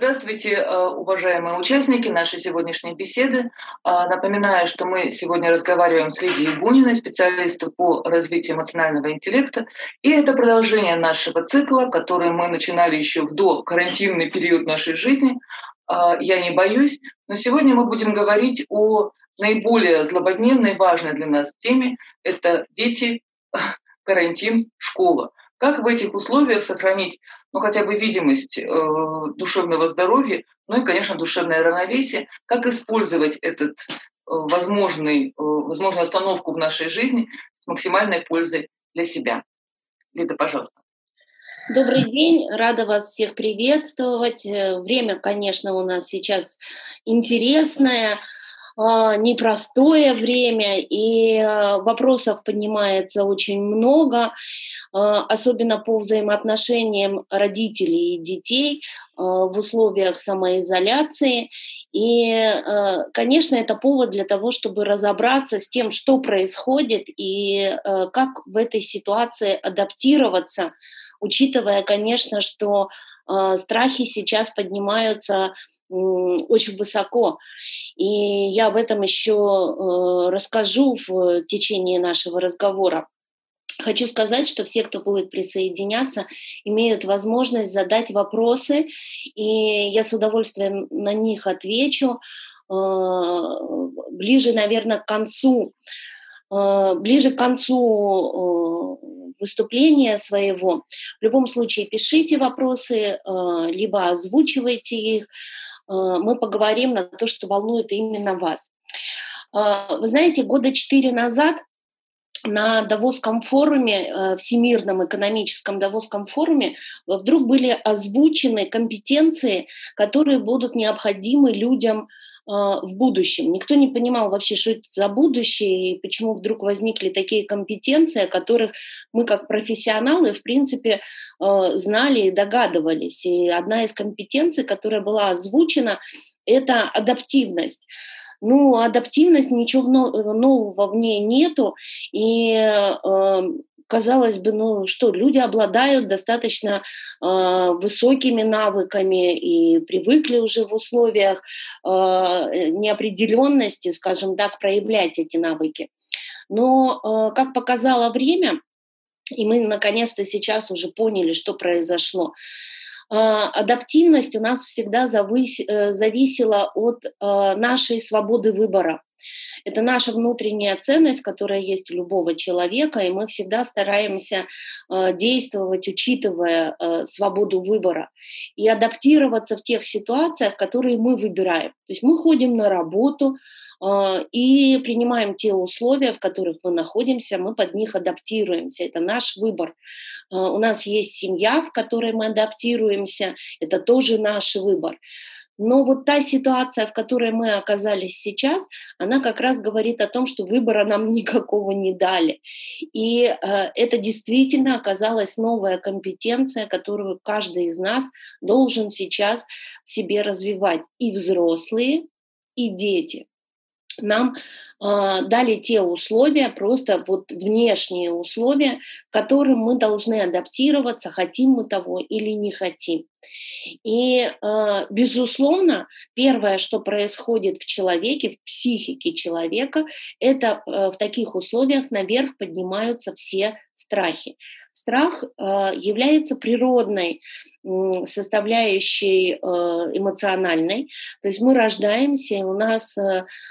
Здравствуйте, э, уважаемые участники нашей сегодняшней беседы. А, напоминаю, что мы сегодня разговариваем с Лидией Буниной, специалистом по развитию эмоционального интеллекта. И это продолжение нашего цикла, который мы начинали еще в до карантинный период нашей жизни. А, Я не боюсь, но сегодня мы будем говорить о наиболее злободневной, важной для нас теме. Это дети, карантин, школа. Как в этих условиях сохранить ну, хотя бы видимость э, душевного здоровья, ну и, конечно, душевное равновесие, как использовать этот э, возможный, э, возможную остановку в нашей жизни с максимальной пользой для себя. Лида, пожалуйста. Добрый день, рада вас всех приветствовать. Э, время, конечно, у нас сейчас интересное. А, непростое время, и а, вопросов поднимается очень много, а, особенно по взаимоотношениям родителей и детей в условиях самоизоляции. И, конечно, это повод для того, чтобы разобраться с тем, что происходит и как в этой ситуации адаптироваться, учитывая, конечно, что страхи сейчас поднимаются очень высоко. И я об этом еще э, расскажу в течение нашего разговора. Хочу сказать, что все, кто будет присоединяться, имеют возможность задать вопросы, и я с удовольствием на них отвечу э, ближе, наверное, к концу, э, ближе к концу выступления своего. В любом случае пишите вопросы, либо озвучивайте их, Э, мы поговорим на то, что волнует именно вас. Э, вы знаете, года четыре назад на Давосском форуме, э, Всемирном экономическом Давосском форуме, вдруг были озвучены компетенции, которые будут необходимы людям в будущем. Никто не понимал вообще, что это за будущее и почему вдруг возникли такие компетенции, о которых мы как профессионалы, в принципе, а, знали и догадывались. И одна из компетенций, которая была озвучена, это адаптивность. Ну, адаптивность, ничего нового в ней нету, и э, казалось бы, ну что, люди обладают достаточно э, высокими навыками и привыкли уже в условиях э, неопределенности, скажем так, проявлять эти навыки. Но, э, как показало время, и мы наконец-то сейчас уже поняли, что произошло, адаптивность у нас всегда э, зависела от э, нашей свободы выбора. Это наша внутренняя ценность, которая есть у любого человека, и мы всегда стараемся э, действовать, учитывая э, свободу выбора и адаптироваться в тех ситуациях, которые мы выбираем. То есть мы ходим на работу, э, и принимаем те условия, в которых мы находимся, мы под них адаптируемся. Это наш выбор. У нас есть семья, в которой мы адаптируемся, это тоже наш выбор. Но вот та ситуация, в которой мы оказались сейчас, она как раз говорит о том, что выбора нам никакого не дали. И э, это действительно оказалась новая компетенция, которую каждый из нас должен сейчас себе развивать. И взрослые, и дети. Нам э, дали те условия, просто вот внешние условия, к которым мы должны адаптироваться, хотим мы того или не хотим. И, э, безусловно, первое, что происходит в человеке, в психике человека, это э, в таких условиях наверх поднимаются все страхи. Страх э, является природной составляющей эмоциональной. То есть мы рождаемся, и у нас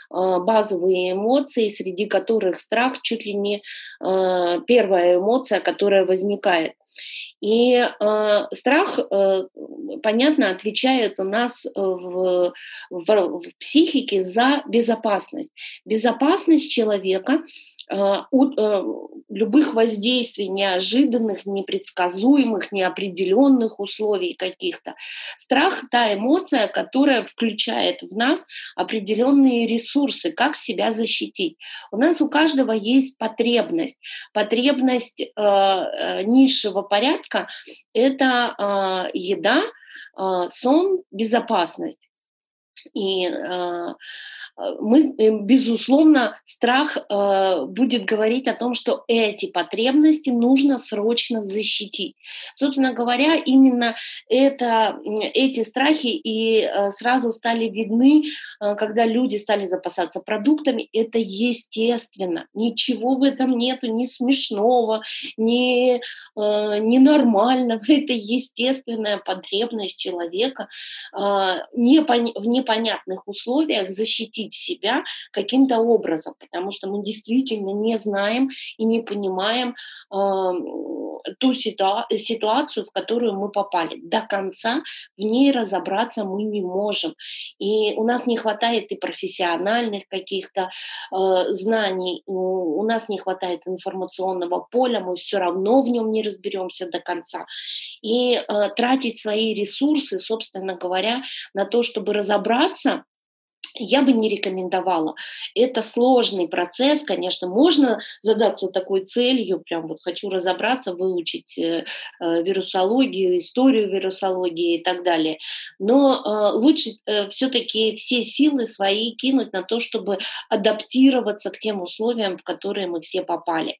базовые эмоции, среди которых страх чуть ли не первая эмоция, которая возникает. И э, страх, э, понятно, отвечает у нас э, в, в, в психике за безопасность. Безопасность человека э, от э, любых воздействий неожиданных, непредсказуемых, неопределенных условий каких-то. Страх – та эмоция, которая включает в нас определенные ресурсы, как себя защитить. У нас у каждого есть потребность. Потребность э, э низшего порядка это э, еда, э, сон, безопасность. И э, мы, э, безусловно, страх э, будет говорить о том, что эти потребности нужно срочно защитить. Собственно говоря, именно это, эти страхи и э, сразу стали видны, когда люди стали запасаться продуктами. Это естественно. Ничего в этом нету ни смешного, ни, нормального. Это естественная потребность человека в непонятных условиях защитить защитить себя каким-то образом, потому что мы действительно не знаем и не понимаем э, ту ситуа- ситуацию, в которую мы попали. До конца в ней разобраться мы не можем. И у нас не хватает и профессиональных каких-то э, знаний, у нас не хватает информационного поля, мы все равно в нем не разберемся до конца. И э, тратить свои ресурсы, собственно говоря, на то, чтобы разобраться, я бы не рекомендовала. Это сложный процесс, конечно, можно задаться такой целью, прям вот хочу разобраться, выучить э, э, вирусологию, историю вирусологии и так далее. Но э, лучше э, все-таки все силы свои кинуть на то, чтобы адаптироваться к тем условиям, в которые мы все попали.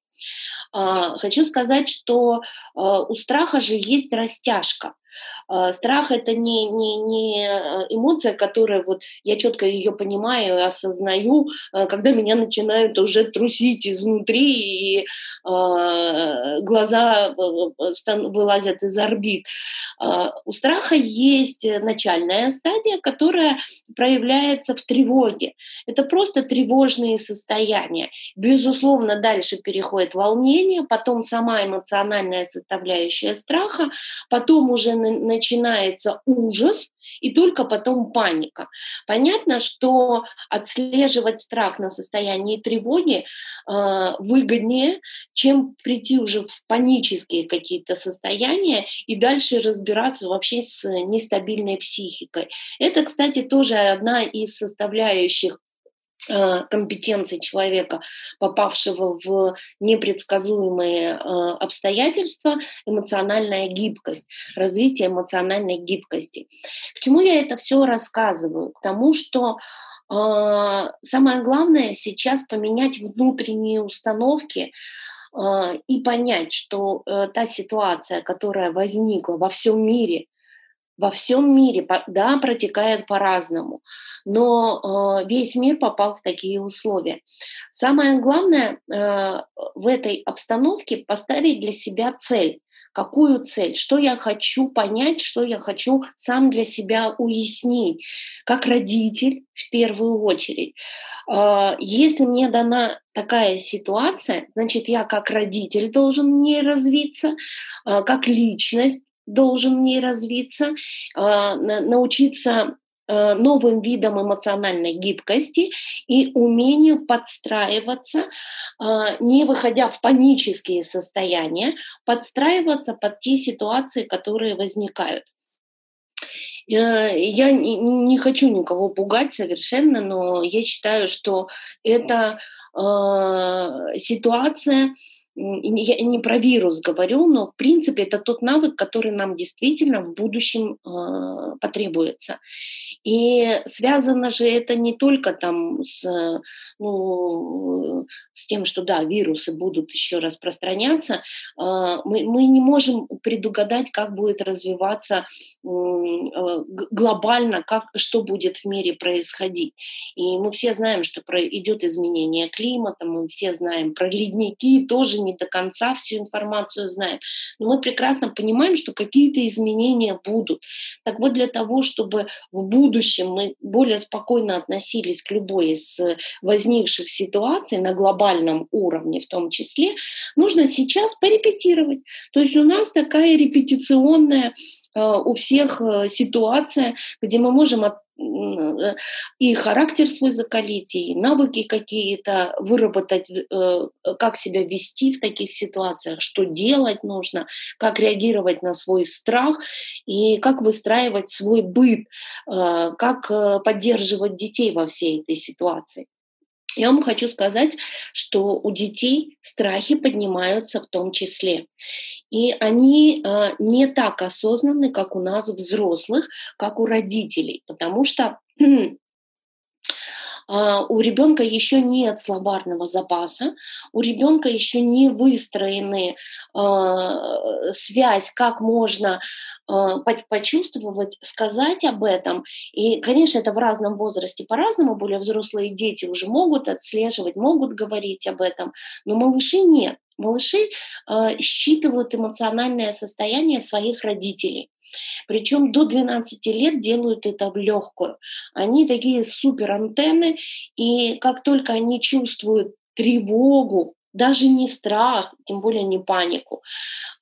Э, хочу сказать, что э, у страха же есть растяжка. А, страх это не, не, не э, эмоция, которая вот я четко ее понимаю, осознаю, э, когда меня начинают уже трусить изнутри и э, глаза вылазят из орбит. У страха есть начальная стадия, которая проявляется в тревоге. Это просто тревожные состояния. Безусловно, дальше переходит волнение, потом сама эмоциональная составляющая страха, потом уже начинается ужас, и только потом паника. Понятно, что отслеживать страх на состоянии тревоги э, выгоднее, чем прийти уже в панические какие-то состояния и дальше разбираться вообще с нестабильной психикой. Это, кстати, тоже одна из составляющих Э, компетенции человека, попавшего в непредсказуемые э, обстоятельства, эмоциональная гибкость, развитие эмоциональной гибкости. К чему я это все рассказываю? К тому, что э, самое главное сейчас поменять внутренние установки, и понять, что та ситуация, которая возникла во всем мире, во всем мире, да, протекает по-разному, но э, весь мир попал в такие условия. Самое главное э, в этой обстановке поставить для себя цель. Какую цель? Что я хочу понять, что я хочу сам для себя уяснить, как родитель в первую очередь. Э, если мне дана такая ситуация, значит, я как родитель должен не развиться, как личность должен в ней развиться, а, научиться э, новым видам эмоциональной гибкости и умению подстраиваться, а, не выходя в панические состояния, подстраиваться под те ситуации, которые возникают. Э, я не хочу никого пугать совершенно, но я считаю, что это ситуация, я не про вирус говорю, но в принципе это тот навык, который нам действительно в будущем э, потребуется. И связано же это не только там с, ну, с тем, что да, вирусы будут еще распространяться. Э, мы, мы не можем предугадать, как будет развиваться э, глобально, как, что будет в мире происходить. И мы все знаем, что идет изменение климата, мы все знаем про ледники, тоже не до конца всю информацию знаем. Но мы прекрасно понимаем, что какие-то изменения будут. Так вот, для того, чтобы в будущем мы более спокойно относились к любой из возникших ситуаций на глобальном уровне в том числе, нужно сейчас порепетировать. То есть у нас такая репетиционная э, у всех э, ситуация, где мы можем Э, и характер свой закалить, и навыки какие-то выработать, э, как себя вести в таких ситуациях, что делать нужно, как реагировать на свой страх и как выстраивать свой быт, э, как поддерживать детей во всей этой ситуации. Я вам хочу сказать, что у детей страхи поднимаются в том числе. И они э, не так осознанны, как у нас взрослых, как у родителей, потому что у ребенка еще нет словарного запаса, у ребенка еще не выстроены а, связь, как можно а, почувствовать, сказать об этом. И, конечно, это в разном возрасте по-разному, более взрослые дети уже могут отслеживать, могут говорить об этом, но малыши нет. Малыши э, считывают эмоциональное состояние своих родителей. Причем до 12 лет делают это в легкую. Они такие супер антенны, и как только они чувствуют тревогу, даже не страх, тем более не панику.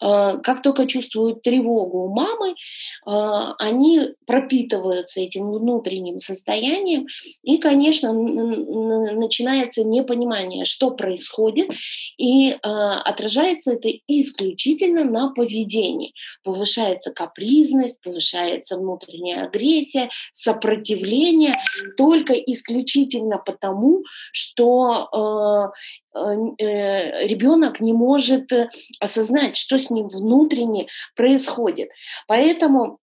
Э, как только чувствуют тревогу у мамы, э, они пропитываются этим внутренним состоянием, и, конечно, начинается непонимание, что происходит, и э, отражается это исключительно на поведении. Повышается капризность, повышается внутренняя агрессия, сопротивление, только исключительно потому, что ребенок не может э, осознать, что с ним внутренне происходит. Поэтому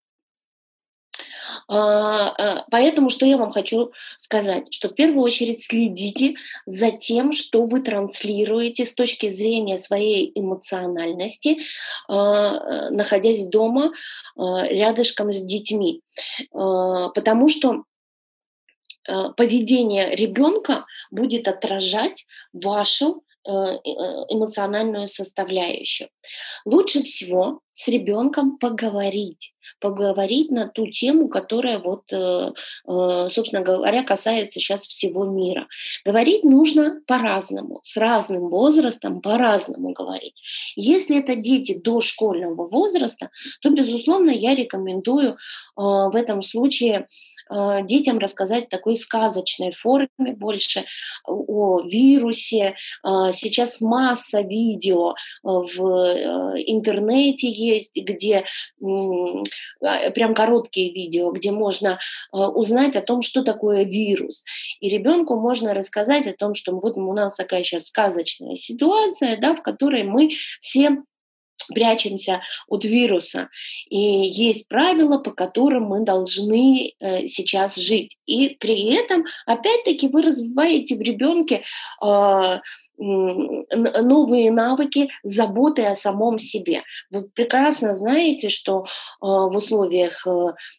а, а, Поэтому что я вам хочу сказать, что в первую очередь следите за тем, что вы транслируете с точки зрения своей эмоциональности, а, находясь дома рядышком с детьми. Потому что Э, поведение ребенка будет отражать вашу э, э, эмоциональную составляющую. Лучше всего с ребенком поговорить поговорить на ту тему, которая вот, э, э, собственно говоря, касается сейчас всего мира. Говорить нужно по-разному, с разным возрастом по-разному говорить. Если это дети дошкольного возраста, то, безусловно, я рекомендую э, в этом случае детям рассказать в такой сказочной форме больше о вирусе. Сейчас масса видео в интернете есть, где прям короткие видео, где можно а, узнать о том, что такое вирус. И ребенку можно рассказать о том, что вот у нас такая сейчас сказочная ситуация, да, в которой мы все прячемся от вируса. И есть правила, по которым мы должны э, сейчас жить. И при этом, опять-таки, вы развиваете в ребенке э, новые навыки заботы о самом себе. Вы прекрасно знаете, что э, в условиях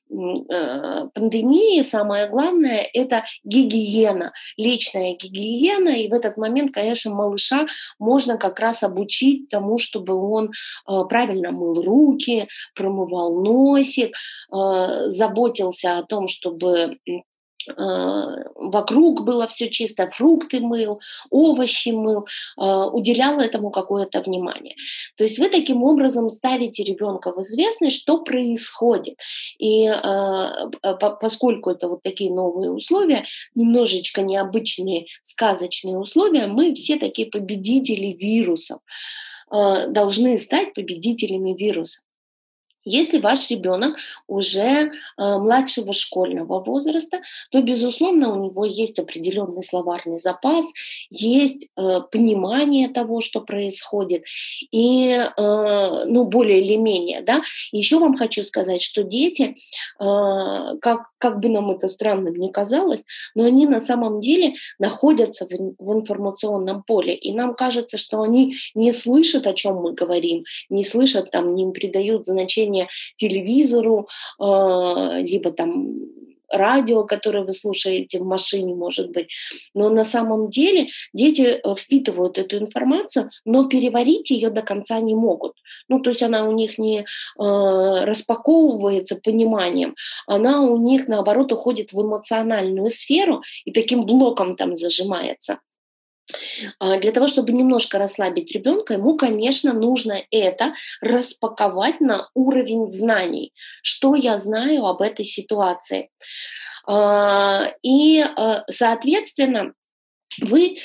пандемии самое главное – это гигиена, личная гигиена. И в этот момент, конечно, малыша можно как раз обучить тому, чтобы он правильно мыл руки, промывал носик, э, заботился о том, чтобы э, вокруг было все чисто, фрукты мыл, овощи мыл, уделял этому какое-то внимание. То есть вы таким образом ставите ребенка в известность, что происходит. И поскольку это вот такие новые условия, немножечко необычные сказочные условия, мы все такие победители вирусов. Э, должны стать победителями вируса. Если ваш ребенок уже э, младшего школьного возраста, то, безусловно, у него есть определенный словарный запас, есть э, понимание того, что происходит, и, ну, более или менее, да. Еще вам хочу сказать, что дети, как, как бы нам это странно не казалось, но они на самом деле находятся в, в информационном поле, и нам кажется, что они не слышат, о чем мы говорим, не слышат, там, не придают значения телевизору, э, либо там радио, которое вы слушаете в машине, может быть. Но на самом деле дети э, впитывают эту информацию, но переварить ее до конца не могут. Ну, то есть она у них не э, распаковывается пониманием, она у них, наоборот, уходит в эмоциональную сферу и таким блоком там зажимается. А, для того, чтобы немножко расслабить ребенка, ему, конечно, нужно это распаковать на уровень знаний. Что я знаю об этой ситуации? А, и, а, соответственно, вы э,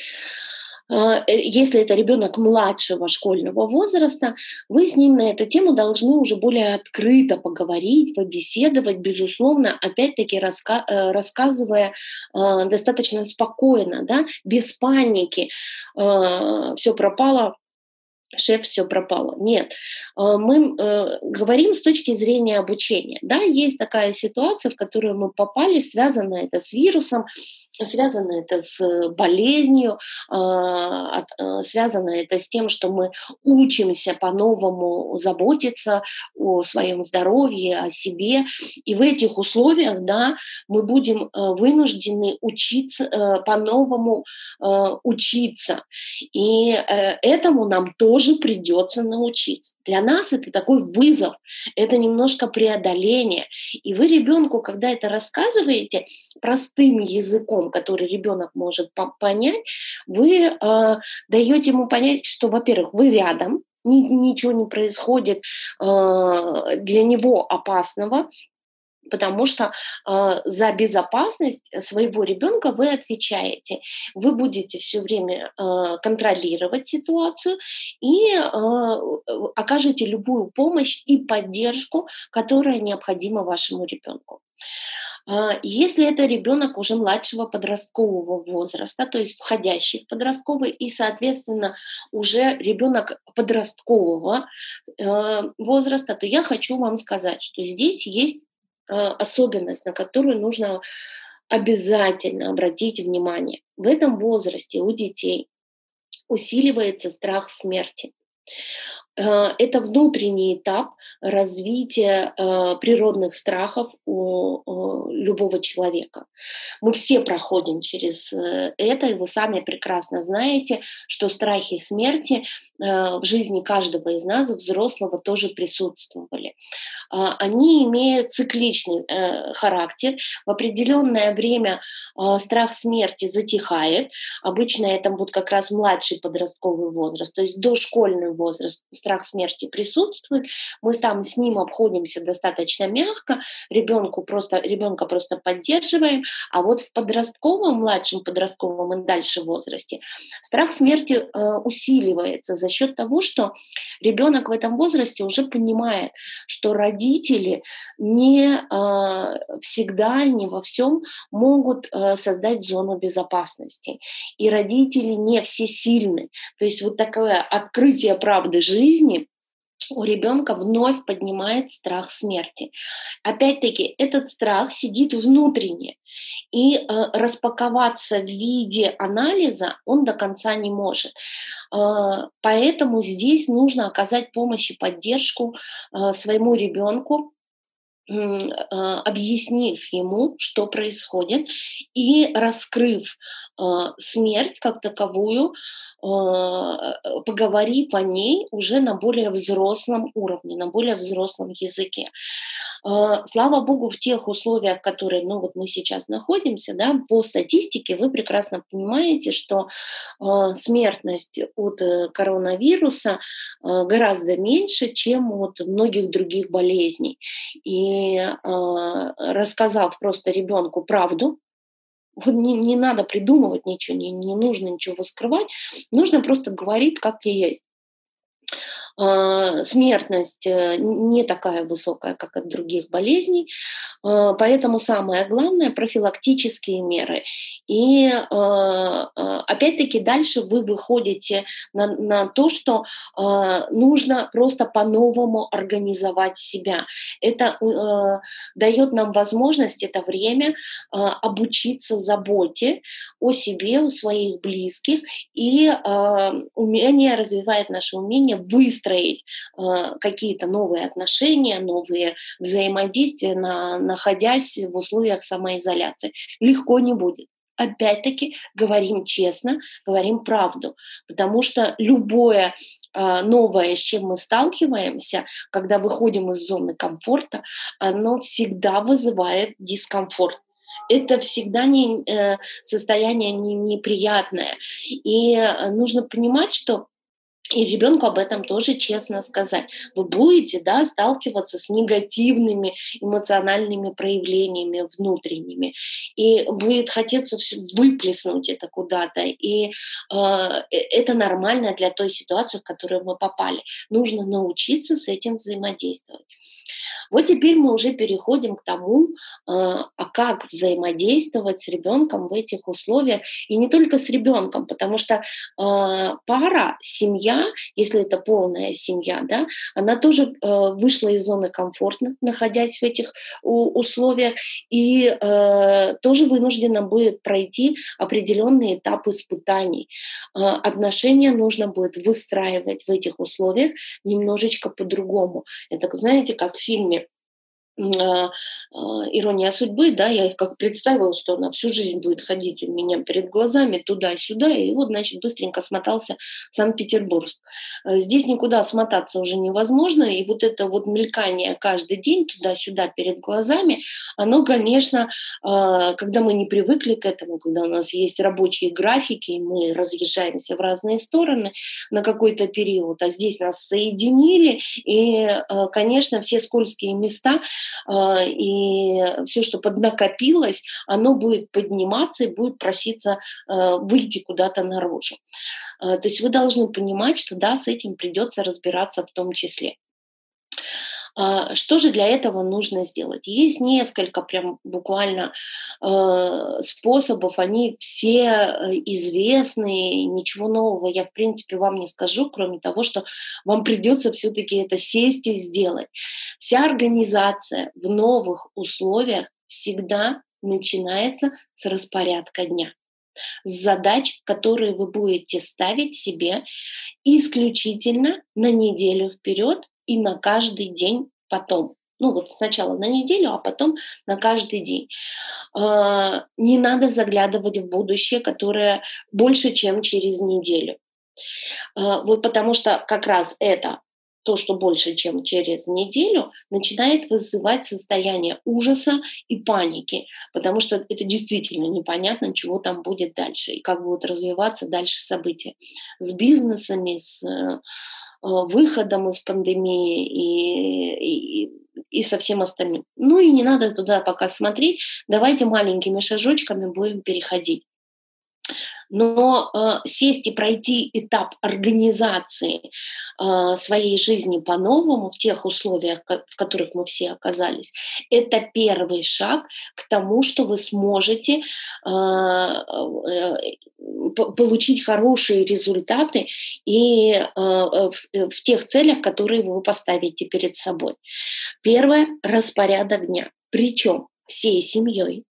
если это ребенок младшего школьного возраста, вы с ним на эту тему должны уже более открыто поговорить, побеседовать, безусловно, опять-таки раска э, рассказывая э, достаточно спокойно, да, без паники. Э, все пропало, шеф, все пропало. Нет, э, мы э, говорим с точки зрения обучения. Да, есть такая ситуация, в которую мы попали, связано это с вирусом, связано это с болезнью, а, связано это с тем, что мы учимся по-новому заботиться о своем здоровье, о себе. И в этих условиях, да, мы будем э, вынуждены учиться, по-новому учиться. И этому нам тоже тоже придется научиться. Для нас это такой вызов, это немножко преодоление. И вы ребенку, когда это рассказываете простым языком, который ребенок может понять, вы э, даете ему понять, что, во-первых, вы рядом, ничего не происходит э, для него опасного, потому что э, за безопасность своего ребенка вы отвечаете. Вы будете все время э, контролировать ситуацию и э, окажете любую помощь и поддержку, которая необходима вашему ребенку. Если это ребенок уже младшего подросткового возраста, то есть входящий в подростковый, и, соответственно, уже ребенок подросткового э, возраста, то я хочу вам сказать, что здесь есть особенность, на которую нужно обязательно обратить внимание. В этом возрасте у детей усиливается страх смерти. Э, это внутренний этап развития э, природных страхов у любого человека. Мы все проходим через э, это, и вы сами прекрасно знаете, что страхи смерти в жизни каждого из нас, взрослого, тоже присутствовали. Они имеют цикличный характер. В определенное время страх смерти затихает. Обычно это вот как раз младший подростковый возраст, то есть дошкольный возраст страх смерти присутствует, мы там с ним обходимся достаточно мягко, ребенку просто, ребенка просто поддерживаем, а вот в подростковом, младшем подростковом и дальше возрасте страх смерти э, усиливается за счет того, что ребенок в этом возрасте уже понимает, что родители не э, всегда, не во всем могут э, создать зону безопасности. И родители не все сильны. То есть вот такое открытие правды жизни у ребенка вновь поднимает страх смерти. Опять-таки, этот страх сидит внутренне, и э, распаковаться в виде анализа он до конца не может. Э, поэтому здесь нужно оказать помощь и поддержку э, своему ребенку, объяснив ему, что происходит, и раскрыв а, смерть как таковую, а, поговорив о ней уже на более взрослом уровне, на более взрослом языке. Слава богу, в тех условиях, в которых ну, вот мы сейчас находимся, да, по статистике вы прекрасно понимаете, что смертность от э, коронавируса гораздо меньше, чем от многих других болезней. И э, рассказав просто ребенку правду, не, не надо придумывать ничего, не, не нужно ничего скрывать, нужно просто говорить, как есть. А, смертность э, не такая высокая, как от других болезней, а, поэтому самое главное – профилактические меры. И а, опять-таки дальше вы выходите на, на то, что нужно просто по-новому организовать себя. Это дает нам возможность, это время обучиться заботе о себе, о своих близких, и умение развивает наше умение выстроить выстроить э, какие-то новые отношения, новые взаимодействия, на, находясь в условиях самоизоляции. Легко не будет опять-таки говорим честно, говорим правду, потому что любое э, новое, с чем мы сталкиваемся, когда выходим из зоны комфорта, оно всегда вызывает дискомфорт. Это всегда не, э, состояние не, неприятное. И э, нужно понимать, что и ребенку об этом тоже честно сказать. Вы будете да, сталкиваться с негативными эмоциональными проявлениями внутренними. И будет хотеться выплеснуть это куда-то. И э, э, это нормально для той ситуации, в которую мы попали. Нужно научиться с этим взаимодействовать. Вот теперь мы уже переходим к тому, э, а как взаимодействовать с ребенком в этих условиях. И не только с ребенком, потому что э, пара, семья если это полная семья, да, она тоже э, вышла из зоны комфорта, находясь в этих условиях, и э, тоже вынуждена будет пройти определенный этап испытаний. Э, отношения нужно будет выстраивать в этих условиях немножечко по-другому. Это, знаете, как в фильме ирония судьбы, да, я как представила, что она всю жизнь будет ходить у меня перед глазами туда-сюда, и вот, значит, быстренько смотался в Санкт-Петербург. Э, здесь никуда смотаться уже невозможно, и вот это вот мелькание каждый день туда-сюда перед глазами, оно, конечно, а, когда мы не привыкли к этому, когда у нас есть рабочие графики, и мы разъезжаемся в разные стороны на какой-то период, а здесь нас соединили, и, конечно, все скользкие места – а, и все, что поднакопилось, оно будет подниматься и будет проситься а, выйти куда-то наружу. А, то есть вы должны понимать, что да, с этим придется разбираться в том числе. А, что же для этого нужно сделать? Есть несколько прям буквально э, способов, они все э, известные, ничего нового я в принципе вам не скажу, кроме того, что вам придется все-таки это сесть и сделать. Вся организация в новых условиях всегда начинается с распорядка дня с задач, которые вы будете ставить себе исключительно на неделю вперед и на каждый день потом. Ну вот сначала на неделю, а потом на каждый день. А, не надо заглядывать в будущее, которое больше, чем через неделю. А, вот потому что как раз это то, что больше, чем через неделю, начинает вызывать состояние ужаса и паники, потому что это действительно непонятно, чего там будет дальше и как будут развиваться дальше события с бизнесами, с Э, выходом из пандемии и, и, и со всем остальным. Ну и не надо туда пока смотреть, давайте маленькими шажочками будем переходить. Но э, сесть и пройти этап организации э, своей жизни по-новому в тех условиях, в которых мы все оказались, это первый шаг к тому, что вы сможете э, э, получить хорошие результаты и э, в, э, в тех целях, которые вы поставите перед собой. Первое – распорядок дня. Причем всей семьей.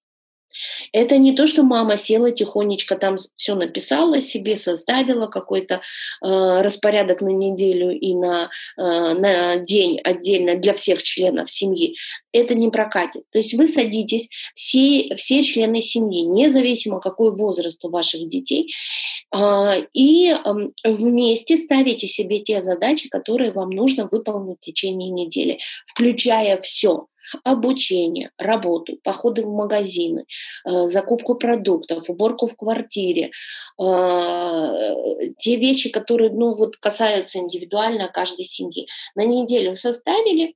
Это не то, что мама села тихонечко там все написала себе, составила какой-то э, распорядок на неделю и на, э, на день отдельно для всех членов семьи. Это не прокатит. То есть вы садитесь, все, все члены семьи, независимо какой возраст у ваших детей, э, и э, вместе ставите себе те задачи, которые вам нужно выполнить в течение недели, включая все обучение, работу, походы в магазины, э, закупку продуктов, уборку в квартире, э, те вещи, которые ну, вот касаются индивидуально каждой семьи. На неделю составили,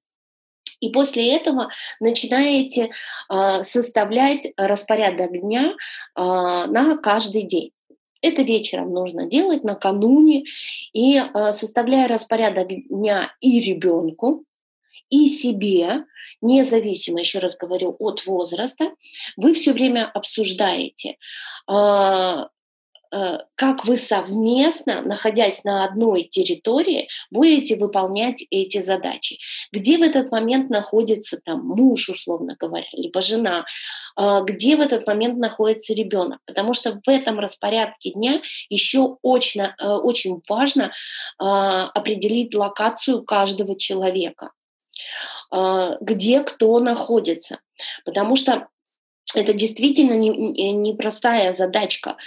и после этого начинаете э, составлять распорядок дня на каждый день. Это вечером нужно делать накануне и составляя распорядок дня и ребенку, и себе, независимо, еще раз говорю, от возраста, вы все время обсуждаете, а, а, как вы совместно, находясь на одной территории, будете выполнять эти задачи. Где в этот момент находится там муж, условно говоря, либо жена, а, где в этот момент находится ребенок. Потому что в этом распорядке дня еще очень, очень важно определить локацию каждого человека. А, где кто находится. Потому что это действительно непростая не задачка,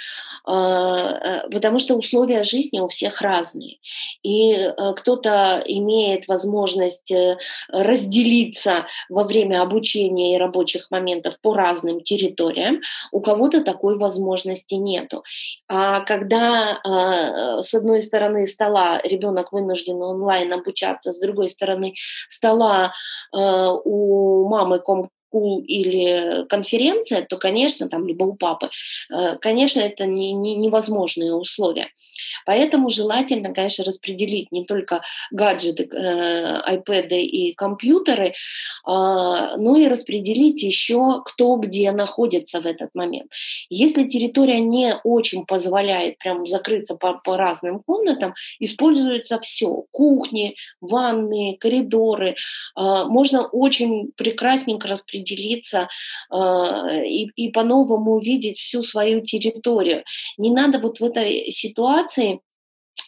а, э, потому что условия жизни у всех разные. И э, кто-то имеет возможность э, разделиться во время обучения и рабочих моментов по разным территориям, у кого-то такой возможности нету. А когда а, с одной стороны стола ребенок вынужден онлайн обучаться, с другой стороны стола у мамы school или конференция, то, конечно, там либо у папы, э, конечно, это не, не, невозможные условия. Поэтому желательно, конечно, распределить не только гаджеты, э, iPad и компьютеры, э, но и распределить еще, кто где находится в этот момент. Если территория не очень позволяет прям закрыться по, по разным комнатам, используется все. Кухни, ванны, коридоры. Э, можно очень прекрасненько распределиться э, и, и по-новому увидеть всю свою территорию. Не надо вот в этой ситуации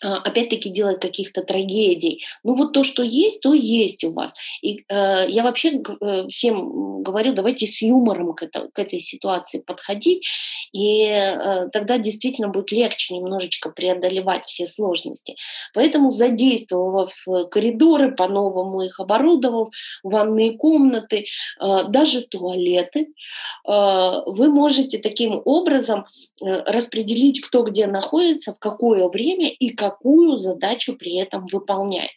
опять-таки делать каких-то трагедий. Ну вот то, что есть, то есть у вас. И э, я вообще э, всем говорю, давайте с юмором к, это, к этой ситуации подходить, и э, тогда действительно будет легче немножечко преодолевать все сложности. Поэтому задействовав э, коридоры, по-новому их оборудовав, ванные комнаты, э, даже туалеты, э, вы можете таким образом э, распределить, кто где находится, в какое время и какую задачу при этом выполняет.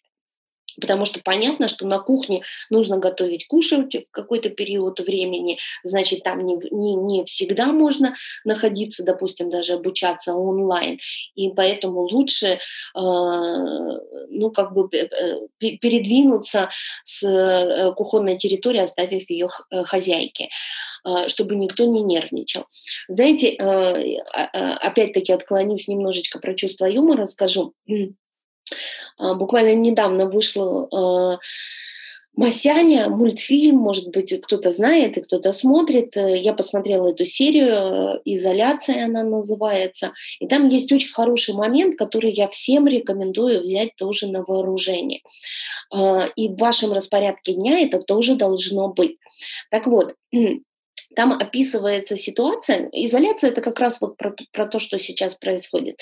Потому что понятно, что на кухне нужно готовить кушать в какой-то период времени, значит, там не, не, не всегда можно находиться, допустим, даже обучаться онлайн. И поэтому лучше, э, ну, как бы э, передвинуться с э, кухонной территории, оставив ее э, хозяйке, чтобы никто не нервничал. Знаете, э, а, опять-таки отклонюсь немножечко про чувство юмора, скажу. А, буквально недавно вышел а, Масяня, мультфильм, может быть, кто-то знает и кто-то смотрит. Я посмотрела эту серию, «Изоляция» она называется. И там есть очень хороший момент, который я всем рекомендую взять тоже на вооружение. А, и в вашем распорядке дня это тоже должно быть. Так вот, там описывается ситуация, изоляция это как раз вот про, про то, что сейчас происходит,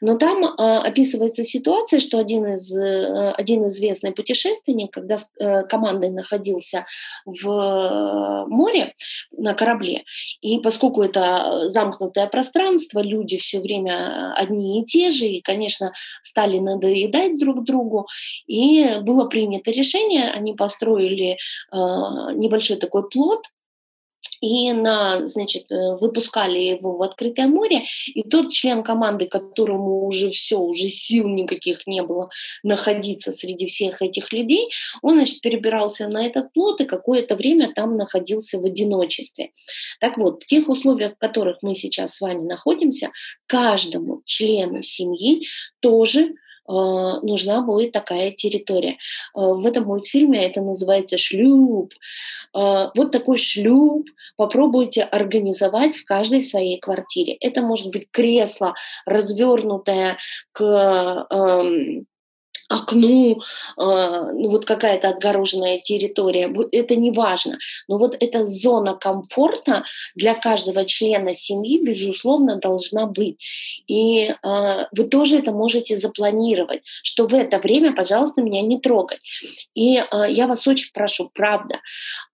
но там э, описывается ситуация, что один из, э, один известный путешественник, когда с э, командой находился в море на корабле, и поскольку это замкнутое пространство, люди все время одни и те же, и, конечно, стали надоедать друг другу, и было принято решение, они построили э, небольшой такой плод, и на, значит, э, выпускали его в открытое море, и тот член команды, которому уже все, уже сил никаких не было находиться среди всех этих людей, он, значит, перебирался на этот плот и какое-то время там находился в одиночестве. Так вот, в тех условиях, в которых мы сейчас с вами находимся, каждому члену семьи тоже нужна будет такая территория. Э, в этом мультфильме это называется шлюп. Э, вот такой шлюп попробуйте организовать в каждой своей квартире. Это может быть кресло, развернутое к эм, окну, а, ну вот какая-то отгороженная территория, это не важно. Но вот эта зона комфорта для каждого члена семьи, безусловно, должна быть. И э, вы тоже это можете запланировать, что в это время, пожалуйста, меня не трогай. И э, я вас очень прошу, правда,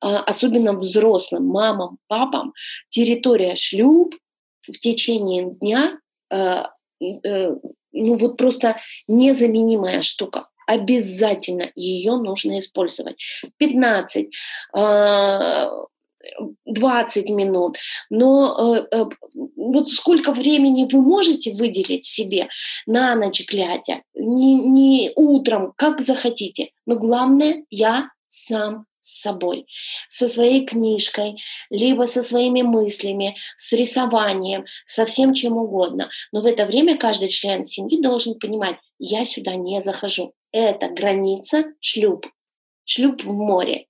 особенно взрослым мамам, папам, территория шлюп в течение дня э, ну вот просто незаменимая штука. Обязательно ее нужно использовать. 15, 20 минут. Но э, э, вот сколько времени вы можете выделить себе на ночь глядя, не, не утром, как захотите. Но главное, я сам с собой, со своей книжкой, либо со своими мыслями, с рисованием, со всем чем угодно. Но в это время каждый член семьи должен понимать, я сюда не захожу. Это граница шлюп. Шлюп в море.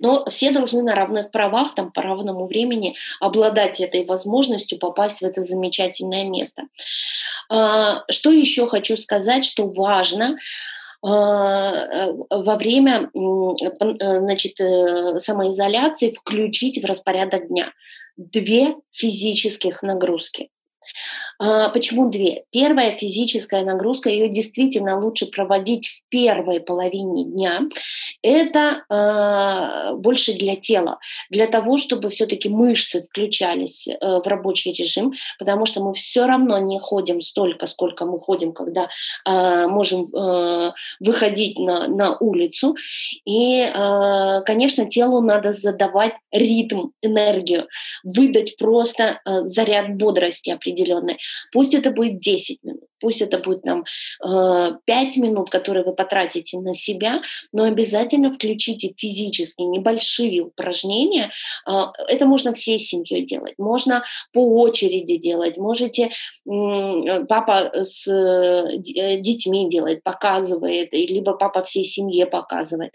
Но все должны на равных правах, там, по равному времени обладать этой возможностью попасть в это замечательное место. А, что еще хочу сказать, что важно – во время э, значит, э, самоизоляции включить в распорядок дня две физических нагрузки. А, почему две? Первая физическая нагрузка, ее действительно лучше проводить в первой половине дня. Это э, больше для тела, для того, чтобы все-таки мышцы включались э, в рабочий режим, потому что мы все равно не ходим столько, сколько мы ходим, когда э, можем э, выходить на, на улицу. И, конечно, телу надо задавать ритм, энергию, выдать просто э, заряд бодрости определенный. Пусть это будет 10 минут, пусть это будет там э, 5 минут, которые вы потратите на себя, но обязательно включите физически небольшие упражнения. Э, это можно всей семьей делать, можно по очереди делать, можете э, папа с э, детьми делает, показывает, либо папа всей семье показывает.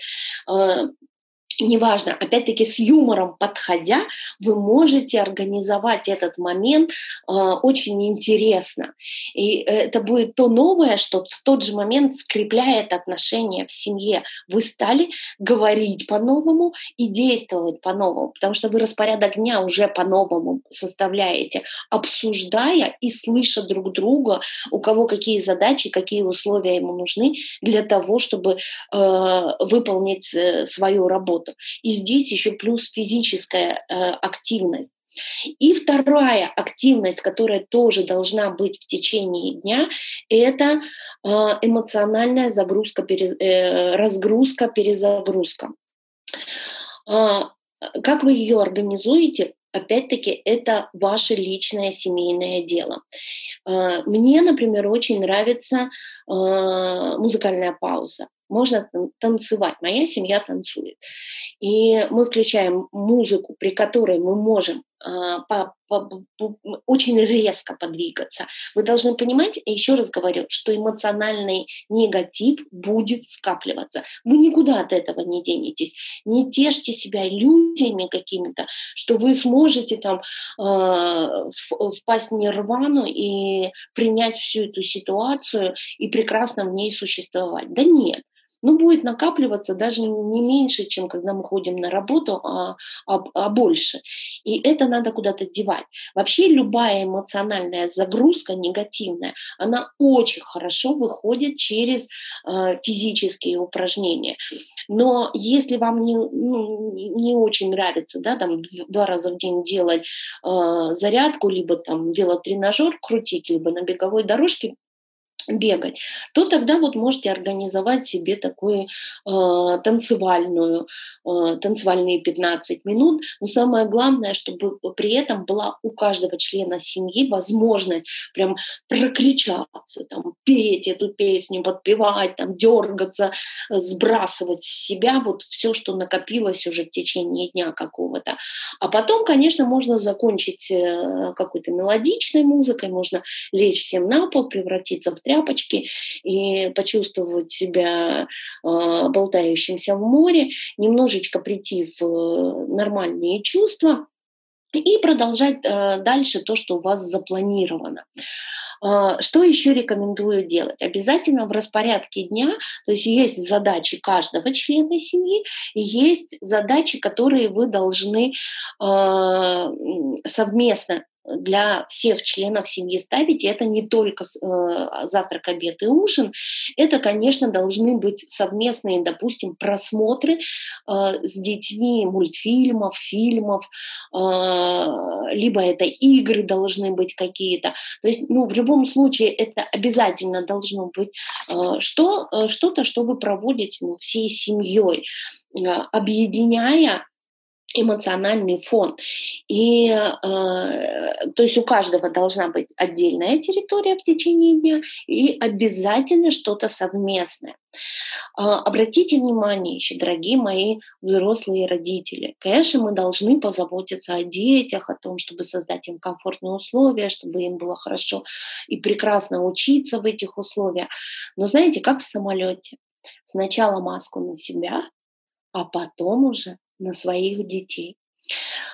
Неважно, опять-таки с юмором подходя, вы можете организовать этот момент э, очень интересно. И это будет то новое, что в тот же момент скрепляет отношения в семье. Вы стали говорить по-новому и действовать по-новому, потому что вы распорядок дня уже по-новому составляете, обсуждая и слыша друг друга, у кого какие задачи, какие условия ему нужны для того, чтобы э, выполнить э, свою работу работу. И здесь еще плюс физическая э, активность. И вторая активность, которая тоже должна быть в течение дня, это э, эмоциональная загрузка, перез, э, разгрузка, перезагрузка. Э, как вы ее организуете? Опять-таки, это ваше личное семейное дело. Э, мне, например, очень нравится э, музыкальная пауза можно танцевать. Моя семья танцует. И мы включаем музыку, при которой мы можем а, по, по, по, очень резко подвигаться. Вы должны понимать, еще раз говорю, что эмоциональный негатив будет скапливаться. Вы никуда от этого не денетесь. Не тешьте себя иллюзиями какими-то, что вы сможете там э, впасть в нирвану и принять всю эту ситуацию и прекрасно в ней существовать. Да нет ну, будет накапливаться даже не меньше, чем когда мы ходим на работу, а, а, а больше. И это надо куда-то девать. Вообще любая эмоциональная загрузка негативная, она очень хорошо выходит через э, физические упражнения. Но если вам не, ну, не очень нравится, да, там два раза в день делать э, зарядку, либо там велотренажер крутить, либо на беговой дорожке бегать, то тогда вот можете организовать себе такую э, танцевальную, э, танцевальные 15 минут. Но самое главное, чтобы при этом была у каждого члена семьи возможность прям прокричаться, там, петь эту песню, подпевать, там, дергаться, сбрасывать с себя вот все, что накопилось уже в течение дня какого-то. А потом, конечно, можно закончить э, какой-то мелодичной музыкой, можно лечь всем на пол, превратиться в тряпочки и почувствовать себя э, болтающимся в море, немножечко прийти в э, нормальные чувства и продолжать э, дальше то, что у вас запланировано. Что еще рекомендую делать? Обязательно в распорядке дня, то есть есть задачи каждого члена семьи, есть задачи, которые вы должны совместно для всех членов семьи ставить, и это не только э, завтрак, обед и ужин, это, конечно, должны быть совместные, допустим, просмотры э, с детьми мультфильмов, фильмов, э, либо это игры должны быть какие-то. То есть, ну, в любом случае это обязательно должно быть что, что-то, что вы проводите ну, всей семьей, объединяя эмоциональный фон. И э, то есть у каждого должна быть отдельная территория в течение дня и обязательно что-то совместное. Э, обратите внимание еще, дорогие мои взрослые родители, конечно, мы должны позаботиться о детях, о том, чтобы создать им комфортные условия, чтобы им было хорошо и прекрасно учиться в этих условиях. Но знаете, как в самолете. Сначала маску на себя, а потом уже на своих детей.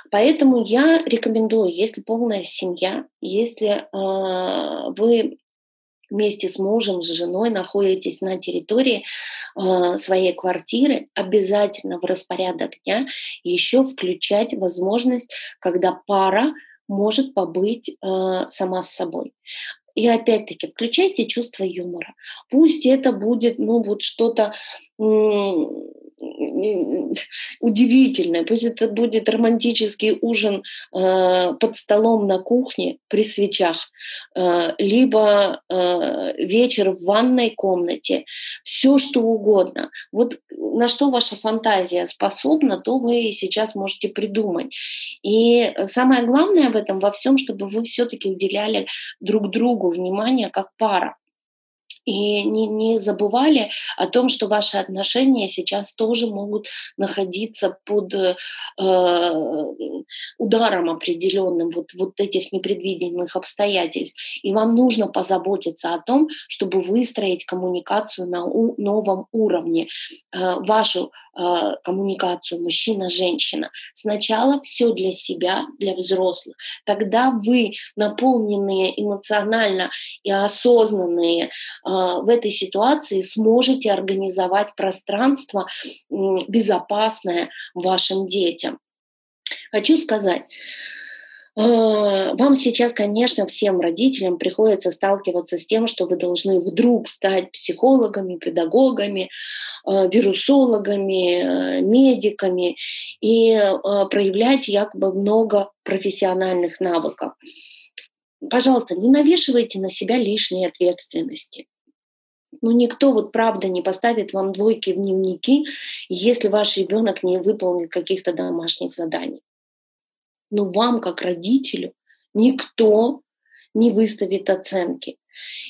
Поэтому я рекомендую, если полная семья, если э, вы вместе с мужем, с женой находитесь на территории э, своей квартиры, обязательно в распорядок дня еще включать возможность, когда пара может побыть э, сама с собой. И опять-таки включайте чувство юмора. Пусть это будет, ну, вот что-то удивительное, пусть это будет романтический ужин э, под столом на кухне при свечах, э, либо э, вечер в ванной комнате, все что угодно. Вот на что ваша фантазия способна, то вы сейчас можете придумать. И самое главное в этом во всем, чтобы вы все-таки уделяли друг другу внимание как пара и не, не забывали о том, что ваши отношения сейчас тоже могут находиться под э, ударом определенным вот, вот этих непредвиденных обстоятельств. И вам нужно позаботиться о том, чтобы выстроить коммуникацию на у, новом уровне, э, вашу э, коммуникацию мужчина-женщина. Сначала все для себя, для взрослых. Тогда вы, наполненные эмоционально и осознанные, э, в этой ситуации сможете организовать пространство безопасное вашим детям. Хочу сказать, э, вам сейчас, конечно, всем родителям приходится сталкиваться с тем, что вы должны вдруг стать психологами, педагогами, э, вирусологами, э, медиками и проявлять якобы много профессиональных навыков. Пожалуйста, не навешивайте на себя лишние ответственности. Ну, никто вот правда не поставит вам двойки в дневники, если ваш ребенок не выполнит каких-то домашних заданий. Но вам, как родителю, никто не выставит оценки.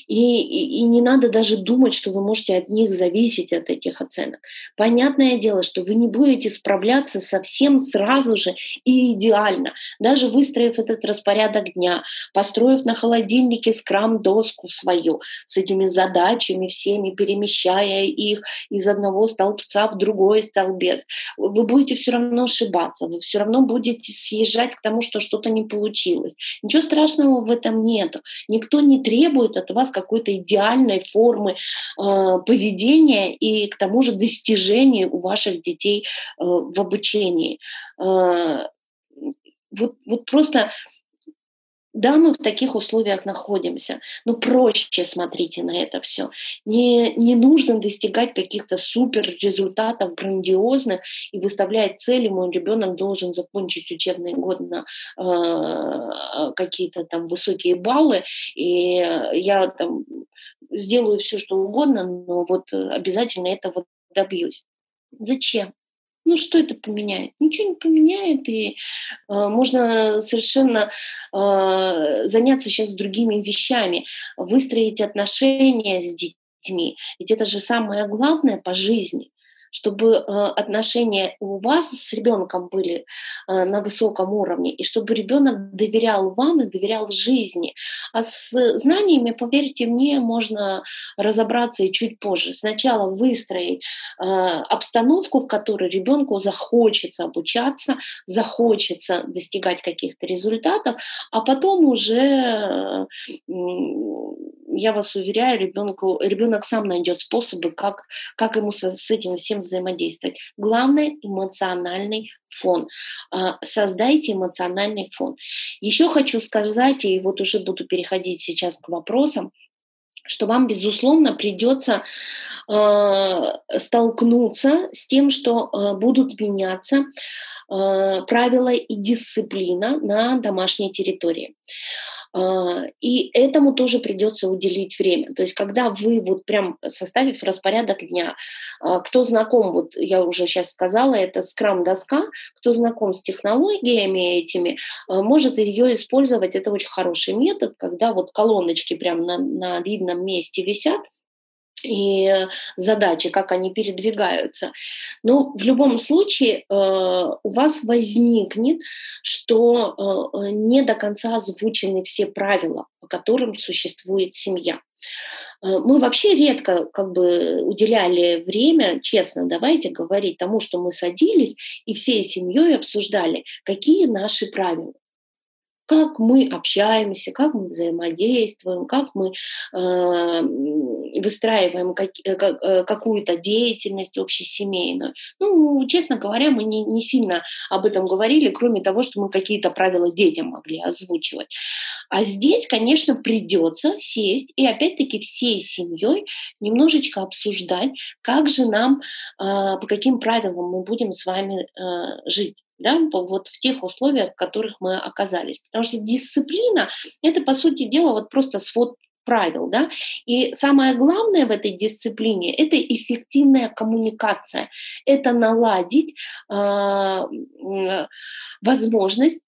И, и, и не надо даже думать, что вы можете от них зависеть, от этих оценок. Понятное дело, что вы не будете справляться совсем сразу же и идеально. Даже выстроив этот распорядок дня, построив на холодильнике скрам-доску свою с этими задачами всеми, перемещая их из одного столбца в другой столбец, вы будете все равно ошибаться, вы все равно будете съезжать к тому, что что-то не получилось. Ничего страшного в этом нет. Никто не требует от вас какой-то идеальной формы э, поведения и к тому же достижения у ваших детей э, в обучении. Э, вот, вот просто да, мы в таких условиях находимся, но проще смотрите на это все. Не, не нужно достигать каких-то супер результатов грандиозных и выставлять цели. Мой ребенок должен закончить учебный год на э, какие-то там высокие баллы, и я там сделаю все, что угодно, но вот обязательно этого добьюсь. Зачем? Ну что это поменяет? Ничего не поменяет, и э, можно совершенно э, заняться сейчас другими вещами, выстроить отношения с детьми. Ведь это же самое главное по жизни чтобы э, отношения у вас с ребенком были э, на высоком уровне, и чтобы ребенок доверял вам и доверял жизни. А с знаниями, поверьте мне, можно разобраться и чуть позже. Сначала выстроить э, обстановку, в которой ребенку захочется обучаться, захочется достигать каких-то результатов, а потом уже я вас уверяю, ребенку, ребенок сам найдет способы, как, как ему с, с этим всем взаимодействовать. Главное – эмоциональный фон. А, создайте эмоциональный фон. Еще хочу сказать, и вот уже буду переходить сейчас к вопросам, что вам, безусловно, придется э, столкнуться с тем, что э, будут меняться э, правила и дисциплина на домашней территории. А, и этому тоже придется уделить время. То есть, когда вы вот прям составив распорядок дня, а, кто знаком, вот я уже сейчас сказала, это скрам-доска, кто знаком с технологиями этими, а, может ее использовать. Это очень хороший метод, когда вот колоночки прям на, на видном месте висят, и задачи, как они передвигаются. Но в любом случае э, у вас возникнет, что э, не до конца озвучены все правила, по которым существует семья. Э, мы вообще редко как бы уделяли время, честно, давайте говорить тому, что мы садились и всей семьей обсуждали, какие наши правила как мы общаемся, как мы взаимодействуем, как мы выстраиваем как, э, э, какую-то деятельность общесемейную. Ну, честно говоря, мы не, не сильно об этом говорили, кроме того, что мы какие-то правила детям могли озвучивать. А здесь, конечно, придется сесть и опять-таки всей семьей немножечко обсуждать, как же нам, по каким правилам мы будем с вами жить да, вот в тех условиях, в которых мы оказались. Потому что дисциплина – это, по сути дела, вот просто свод правил, да, и самое главное в этой дисциплине – это эффективная коммуникация, это наладить э, возможность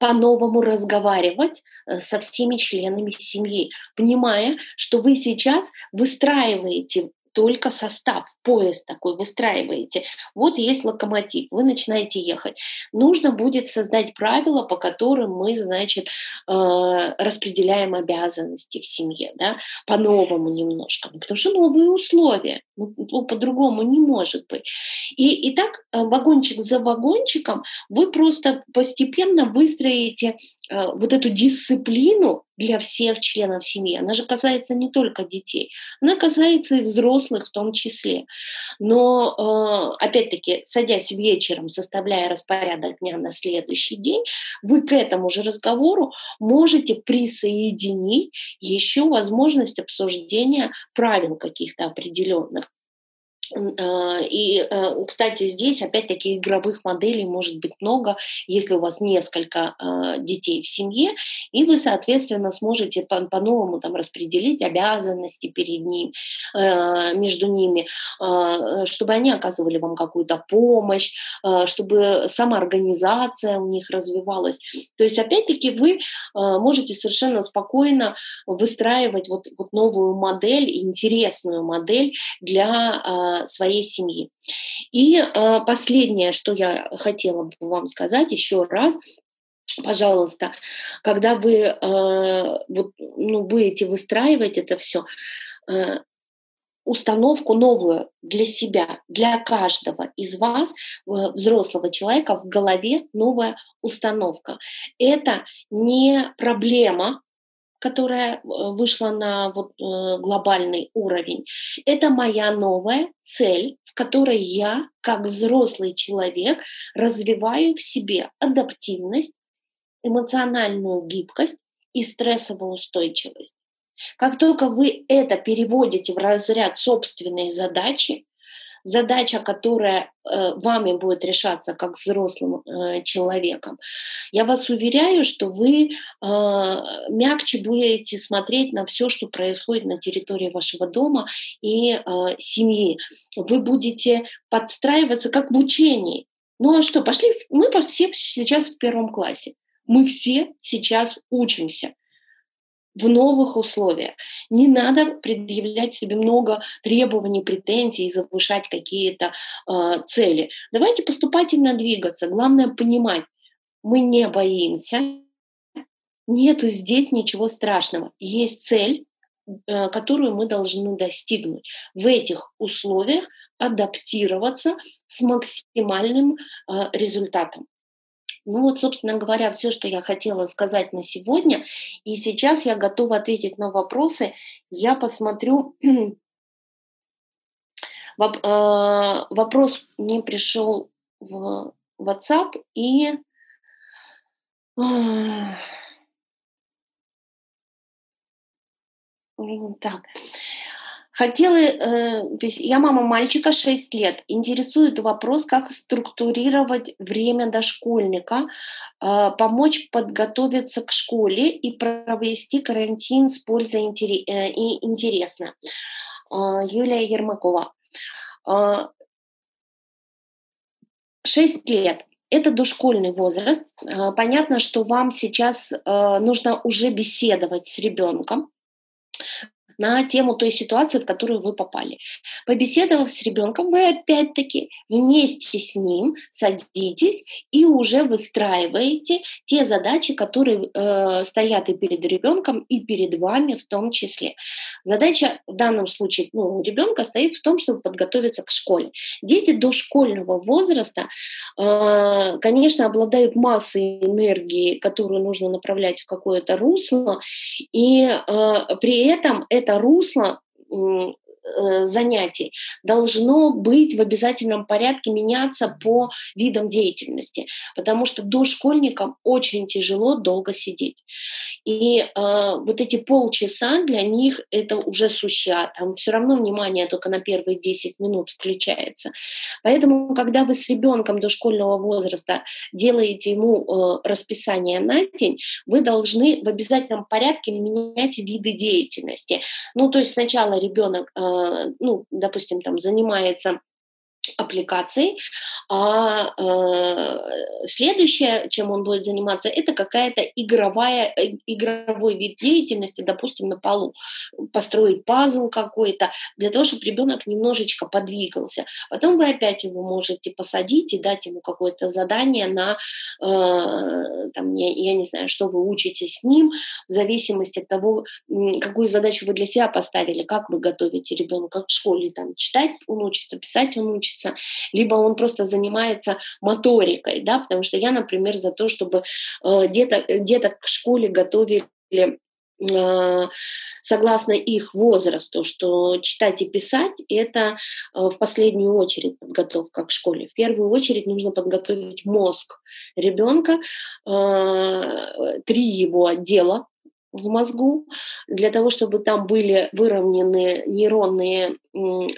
по-новому разговаривать э, со всеми членами семьи, понимая, что вы сейчас выстраиваете только состав, поезд такой выстраиваете. Вот есть локомотив, вы начинаете ехать. Нужно будет создать правила, по которым мы, значит, э, распределяем обязанности в семье, да, по-новому немножко, потому что новые условия, ну, ну, по-другому не может быть. И, и так э, вагончик за вагончиком вы просто постепенно выстроите э, вот эту дисциплину для всех членов семьи. Она же касается не только детей, она касается и взрослых в том числе. Но, э, опять-таки, садясь вечером, составляя распорядок дня на следующий день, вы к этому же разговору можете присоединить еще возможность обсуждения правил каких-то определенных. А, и, э, кстати, здесь опять-таки игровых моделей может быть много, если у вас несколько а, детей в семье, и вы, соответственно, сможете по-новому там распределить обязанности перед ним, между ними, а, чтобы они оказывали вам какую-то помощь, чтобы самоорганизация у них развивалась. То есть, опять-таки, вы можете совершенно спокойно выстраивать вот, вот новую модель, интересную модель для своей семьи. И э, последнее, что я хотела бы вам сказать еще раз, пожалуйста, когда вы э, вот, ну, будете выстраивать это все, э, установку новую для себя, для каждого из вас, взрослого человека, в голове новая установка. Это не проблема, которая э, вышла на вот, э, глобальный уровень. Это моя новая цель, в которой я, как взрослый человек, развиваю в себе адаптивность, эмоциональную гибкость и стрессовую устойчивость. Как только вы это переводите в разряд собственной задачи, задача, которая э, вами будет решаться как взрослым э, человеком, я вас уверяю, что вы э, мягче будете смотреть на все, что происходит на территории вашего дома и семьи. Вы будете подстраиваться как в учении. Ну а что, пошли, мы все сейчас в первом классе. Мы все сейчас учимся в новых условиях. Не надо предъявлять себе много требований, претензий завышать какие-то э, цели. Давайте поступательно двигаться. Главное понимать, мы не боимся, нету здесь ничего страшного. Есть цель, э, которую мы должны достигнуть. В этих условиях адаптироваться с максимальным э, результатом. Ну вот, собственно говоря, все, что я хотела сказать на сегодня. И сейчас я готова ответить на вопросы. Я посмотрю. Э, вопрос мне пришел в WhatsApp и так. Хотела, э, я мама мальчика 6 лет, интересует вопрос, как структурировать время дошкольника, э, помочь подготовиться к школе и провести карантин с пользой э, и интересно. Юлия Ермакова. 6 лет. Это дошкольный возраст. Понятно, что вам сейчас нужно уже беседовать с ребенком, на тему той ситуации, в которую вы попали. Побеседовав с ребенком, вы опять-таки вместе с ним садитесь и уже выстраиваете те задачи, которые э, стоят и перед ребенком, и перед вами в том числе. Задача в данном случае ну, у ребенка стоит в том, чтобы подготовиться к школе. Дети дошкольного возраста, э, конечно, обладают массой энергии, которую нужно направлять в какое-то русло, и э, при этом это это русло занятий должно быть в обязательном порядке меняться по видам деятельности, потому что дошкольникам очень тяжело долго сидеть. И э, вот эти полчаса для них это уже суща, там все равно внимание только на первые 10 минут включается. Поэтому, когда вы с ребенком дошкольного возраста делаете ему э, расписание на день, вы должны в обязательном порядке менять виды деятельности. Ну, то есть сначала ребенок э, Э, ну, допустим, там занимается аппликацией, а э, следующее, чем он будет заниматься, это какая-то игровая, э, игровой вид деятельности, допустим, на полу, построить пазл какой-то, для того, чтобы ребенок немножечко подвигался. Потом вы опять его можете посадить и дать ему какое-то задание на, э, там, я, я не знаю, что вы учите с ним, в зависимости от того, какую задачу вы для себя поставили, как вы готовите ребенка к школе, там, читать он учится, писать он учится, учится, либо он просто занимается моторикой, да, потому что я, например, за то, чтобы э, деток, деток к школе готовили э, согласно их возрасту, что читать и писать – это э, в последнюю очередь подготовка к школе. В первую очередь нужно подготовить мозг ребенка, три его отдела в мозгу, для того, чтобы там были выровнены нейронные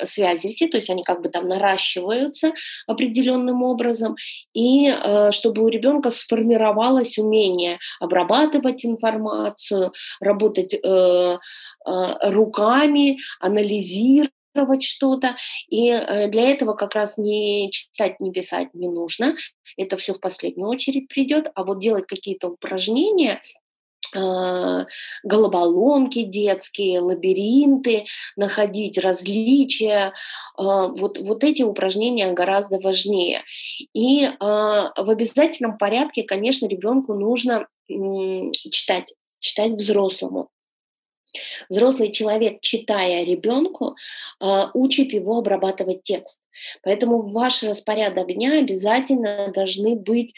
связи все, то есть они как бы там наращиваются определенным образом, и э, чтобы у ребенка сформировалось умение обрабатывать информацию, работать э, э, руками, анализировать что-то. И для этого как раз не читать, не писать не нужно. Это все в последнюю очередь придет. А вот делать какие-то упражнения, головоломки детские, лабиринты, находить различия. А, вот, вот эти упражнения гораздо важнее. И а, в обязательном порядке, конечно, ребенку нужно читать, читать взрослому. Взрослый человек, читая ребенку, учит его обрабатывать текст. Поэтому в ваш распорядок дня обязательно должны быть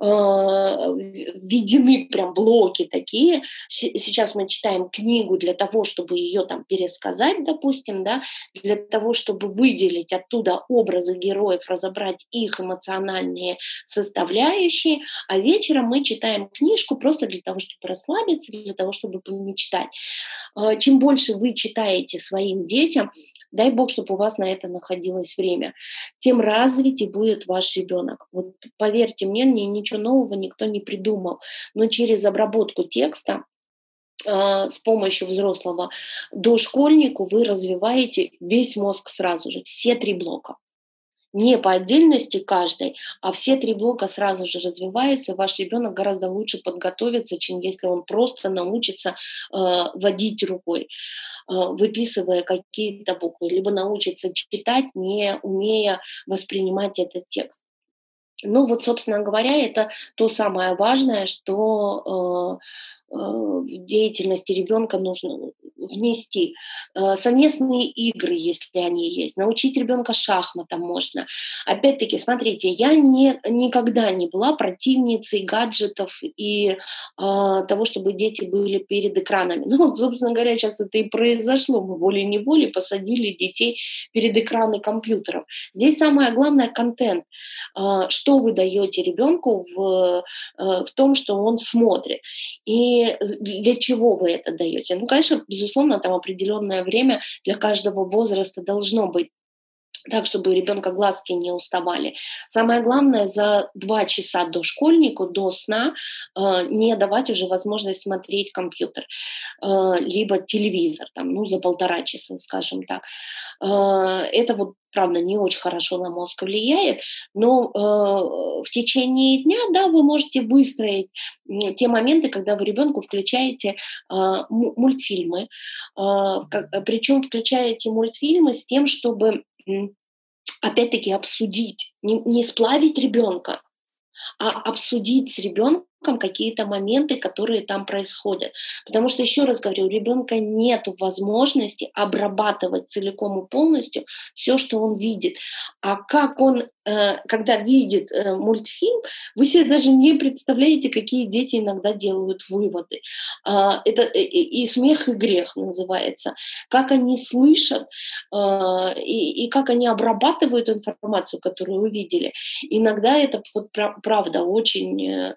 э, введены прям блоки такие. Сейчас мы читаем книгу для того, чтобы ее там пересказать, допустим, да, для того, чтобы выделить оттуда образы героев, разобрать их эмоциональные составляющие, а вечером мы читаем книжку просто для того, чтобы расслабиться, для того, чтобы помечтать. Э, чем больше вы читаете своим детям, дай бог, чтобы у вас на это находилось время время, тем развитее будет ваш ребенок. Вот поверьте мне, ничего нового никто не придумал. Но через обработку текста а, с помощью взрослого дошкольнику вы развиваете весь мозг сразу же, все три блока. Не по отдельности каждой, а все три блока сразу же развиваются. Ваш ребенок гораздо лучше подготовится, чем если он просто научится э, водить рукой. Э, выписывая какие-то буквы, либо научиться читать, не умея воспринимать этот текст. Ну вот, собственно говоря, это то самое важное, что э, в деятельности ребенка нужно внести. Э, совместные игры, если они есть. Научить ребенка шахматам можно. Опять-таки, смотрите, я не, никогда не была противницей гаджетов и э, того, чтобы дети были перед экранами. Ну, вот, собственно говоря, сейчас это и произошло. Мы волей-неволей посадили детей перед экраны компьютеров. Здесь самое главное – контент. Э, что вы даете ребенку в, э, в том, что он смотрит. И для чего вы это даете? Ну, конечно, безусловно, там определенное время для каждого возраста должно быть так, чтобы у ребенка глазки не уставали. Самое главное, за два часа до школьнику, до сна, э, не давать уже возможность смотреть компьютер, э, либо телевизор, там, ну, за полтора часа, скажем так. Э, это вот правда, не очень хорошо на мозг влияет, но э, в течение дня, да, вы можете выстроить те моменты, когда вы ребенку включаете э, мультфильмы, э, причем включаете мультфильмы с тем, чтобы опять-таки обсудить, не, не сплавить ребенка, а обсудить с ребенком какие-то моменты, которые там происходят. Потому что, еще раз говорю, у ребенка нет возможности обрабатывать целиком и полностью все, что он видит. А как он Э, когда видит э, мультфильм, вы себе даже не представляете, какие дети иногда делают выводы. А, это и смех, и грех называется. Как они слышат и, и как они обрабатывают информацию, которую увидели. Иногда это вот правда очень э,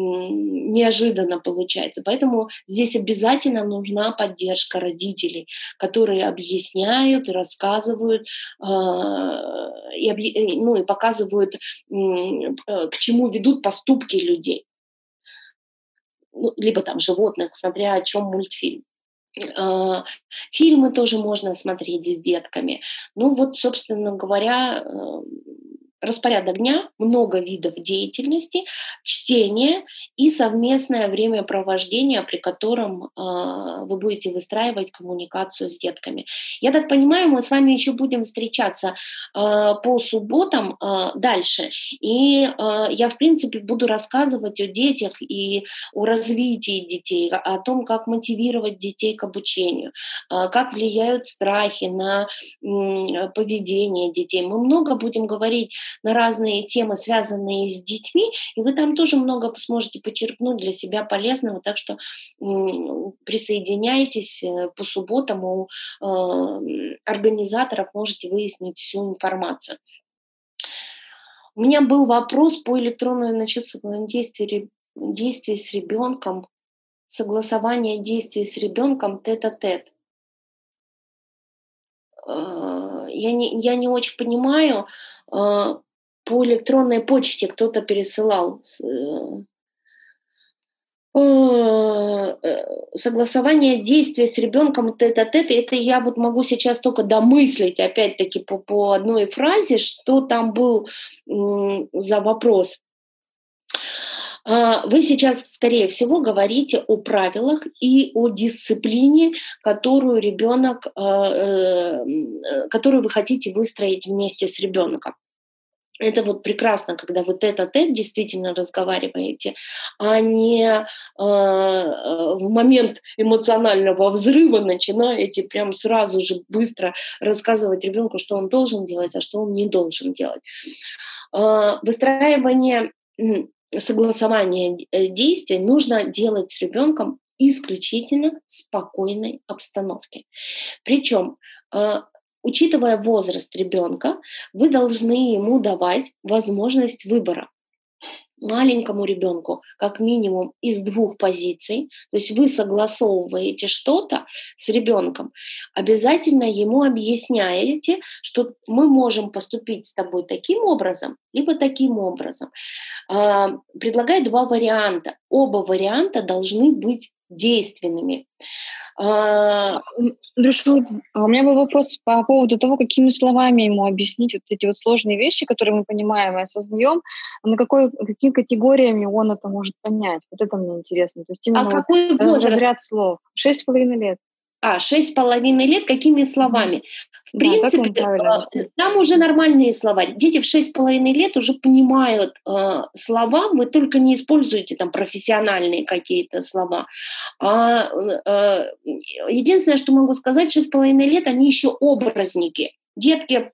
неожиданно получается. Поэтому здесь обязательно нужна поддержка родителей, которые объясняют рассказывают а, и, ну, и показывают, э, к чему ведут поступки людей. Ну, либо там животных, смотря о чем мультфильм. А, фильмы тоже можно смотреть с детками. Ну вот, собственно говоря, э, распорядок дня, много видов деятельности, чтение и совместное времяпровождение, при котором э, вы будете выстраивать коммуникацию с детками. Я так понимаю, мы с вами еще будем встречаться э, по субботам э, дальше, и э, я, в принципе, буду рассказывать о детях и о развитии детей, о том, как мотивировать детей к обучению, э, как влияют страхи на э, поведение детей. Мы много будем говорить на разные темы, связанные с детьми, и вы там тоже много сможете почерпнуть для себя полезного, так что присоединяйтесь э, по субботам у э, организаторов, можете выяснить всю информацию. У меня был вопрос по электронному насчет действий, действий с ребенком, согласование действий с ребенком тет-а-тет. Э, я не, я не очень понимаю, по электронной почте кто-то пересылал э, э, согласование действия с ребенком тет-а-тет, это я вот могу сейчас только домыслить, опять-таки, по, по одной фразе, что там был за вопрос. А, вы сейчас, скорее всего, говорите о правилах и о дисциплине, которую ребенок, а, э, которую вы хотите выстроить вместе с ребенком это вот прекрасно, когда вы тет-а-тет действительно разговариваете, а не э, в момент эмоционального взрыва начинаете прям сразу же быстро рассказывать ребенку, что он должен делать, а что он не должен делать. Э, выстраивание согласования э, действий нужно делать с ребенком исключительно в спокойной обстановке. Причем э, Учитывая возраст ребенка, вы должны ему давать возможность выбора маленькому ребенку как минимум из двух позиций, то есть вы согласовываете что-то с ребенком, обязательно ему объясняете, что мы можем поступить с тобой таким образом, либо таким образом. А, предлагаю два варианта. Оба варианта должны быть действенными. А, Андрюша, а у меня был вопрос по поводу того, какими словами ему объяснить вот эти вот сложные вещи, которые мы понимаем и осознаем, на какой, какими категориями он это может понять. Вот это мне интересно. То есть именно а какой возраст? разряд слов. Шесть с половиной лет. А, шесть с половиной лет, какими словами? В да, принципе, э, там уже нормальные слова. Дети в шесть с половиной лет уже понимают э, слова, вы только не используете там профессиональные какие-то слова. А, э, единственное, что могу сказать, шесть с половиной лет они еще образники. Детки а,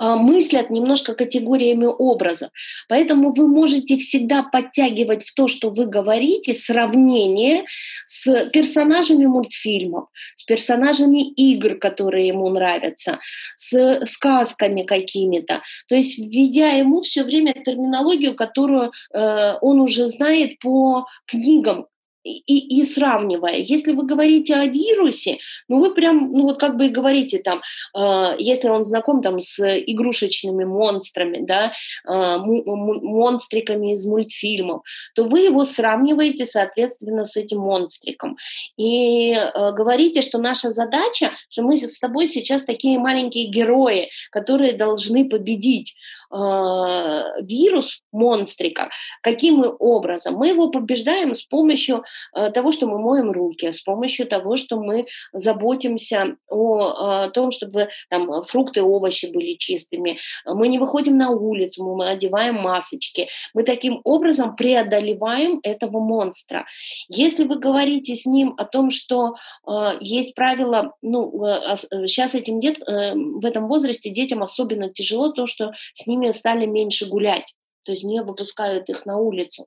мыслят немножко категориями образа. Поэтому вы можете всегда подтягивать в то, что вы говорите, сравнение с персонажами мультфильмов, с персонажами игр, которые ему нравятся, с сказками какими-то. То есть введя ему все время терминологию, которую э, он уже знает по книгам, и, и сравнивая. Если вы говорите о вирусе, ну вы прям, ну вот как бы и говорите там, э, если он знаком там с игрушечными монстрами, да, э, монстриками из мультфильмов, то вы его сравниваете, соответственно, с этим монстриком. И э, говорите, что наша задача, что мы с тобой сейчас такие маленькие герои, которые должны победить. Вирус монстрика. Каким образом? Мы его побеждаем с помощью того, что мы моем руки, с помощью того, что мы заботимся о том, чтобы там фрукты овощи были чистыми. Мы не выходим на улицу, мы одеваем масочки. Мы таким образом преодолеваем этого монстра. Если вы говорите с ним о том, что э, есть правила, ну, э, сейчас этим дет, э, в этом возрасте детям особенно тяжело то, что с ними стали меньше гулять, то есть не выпускают их на улицу.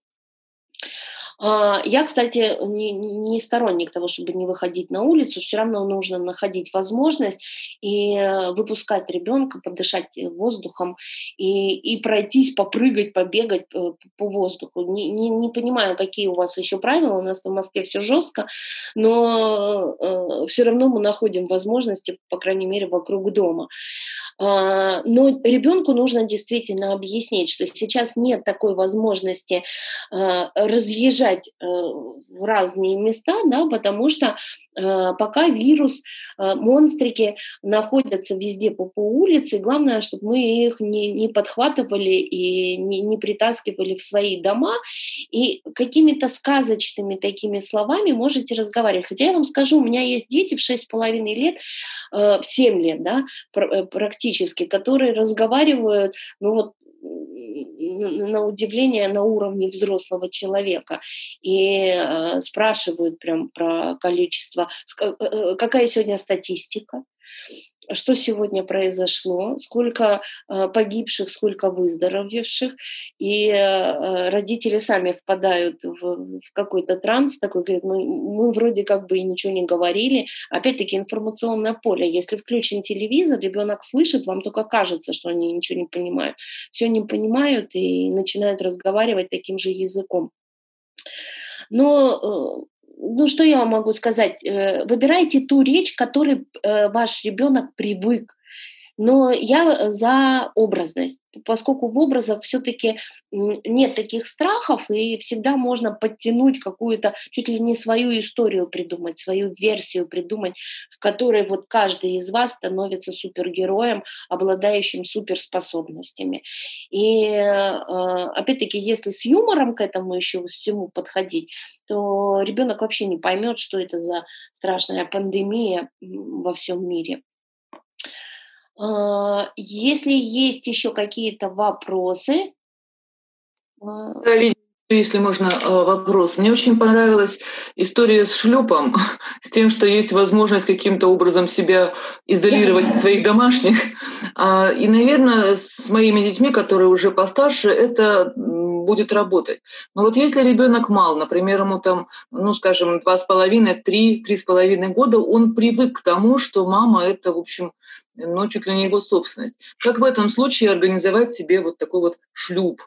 А, я, кстати, не, сторонник того, чтобы не выходить на улицу. Все равно нужно находить возможность и э, выпускать ребенка, подышать воздухом и, и пройтись, попрыгать, побегать э, по воздуху. Не, не, не понимаю, какие у вас еще правила. У нас в Москве все жестко, но э, все равно мы находим возможности, по крайней мере, вокруг дома. А, но ребенку нужно действительно объяснить, что сейчас нет такой возможности разъезжать э, в разные места, да, потому что а, пока вирус, монстрики находятся везде по, по улице, главное, чтобы мы их не, не подхватывали и не, не притаскивали в свои дома, и какими-то сказочными такими словами можете разговаривать. Хотя я вам скажу, у меня есть дети в 6,5 лет, э, в 7 лет, да, э, практически, которые разговаривают, ну вот на удивление на уровне взрослого человека. И э, спрашивают прям про количество, э, э, какая сегодня статистика, что сегодня произошло, сколько э, погибших, сколько выздоровевших, и э, родители сами впадают в, какой-то транс, такой, говорят, мы, мы вроде как бы ничего не говорили. Опять-таки информационное поле. Если включен телевизор, ребенок слышит, вам только кажется, что они ничего не понимают. Все не понимают и начинают разговаривать таким же языком. Но э, ну что я вам могу сказать? Э, выбирайте ту речь, которой э, ваш ребенок привык. Но я за образность, поскольку в образах все-таки нет таких страхов, и всегда можно подтянуть какую-то чуть ли не свою историю придумать, свою версию придумать, в которой вот каждый из вас становится супергероем, обладающим суперспособностями. И э, опять-таки, если с юмором к этому еще всему подходить, то ребенок вообще не поймет, что это за страшная пандемия во всем мире. А, если есть еще какие-то вопросы. А, если можно а, вопрос. Мне очень понравилась история с шлюпом, с тем, что есть возможность каким-то образом себя изолировать от своих домашних. И, наверное, с моими детьми, которые уже постарше, это будет работать. Но вот если ребенок мал, например, ему там, ну, скажем, два с половиной, три, три с половиной года, он привык к тому, что мама это, в общем, ну, чуть ли не его собственность. Как в этом случае организовать себе вот такой вот шлюп?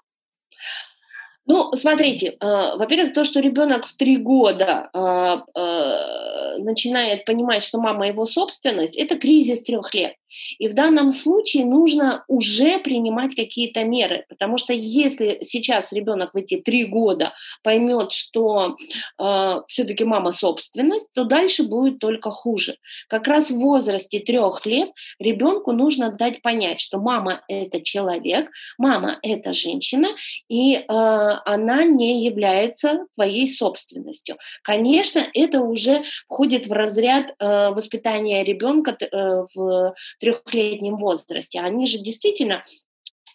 Ну, смотрите, э, во-первых, то, что ребенок в три года э, э, начинает понимать, что мама его собственность, это кризис трех лет. И в данном случае нужно уже принимать какие-то меры, потому что если сейчас ребенок в эти три года поймет, что э, все-таки мама собственность, то дальше будет только хуже. Как раз в возрасте трех лет ребенку нужно дать понять, что мама это человек, мама это женщина, и э, она не является твоей собственностью. Конечно, это уже входит в разряд э, воспитания ребенка э, в трехлетнем возрасте. Они же действительно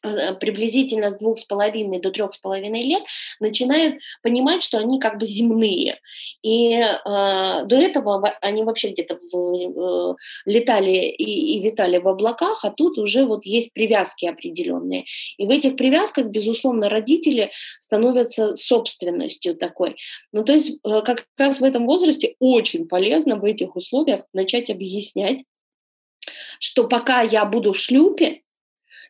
э, приблизительно с двух с половиной до трех с половиной лет начинают понимать, что они как бы земные. И э, до этого они вообще где-то э, летали и, и витали в облаках, а тут уже вот есть привязки определенные. И в этих привязках, безусловно, родители становятся собственностью такой. Ну, то есть э, как раз в этом возрасте очень полезно в этих условиях начать объяснять что пока я буду в шлюпе,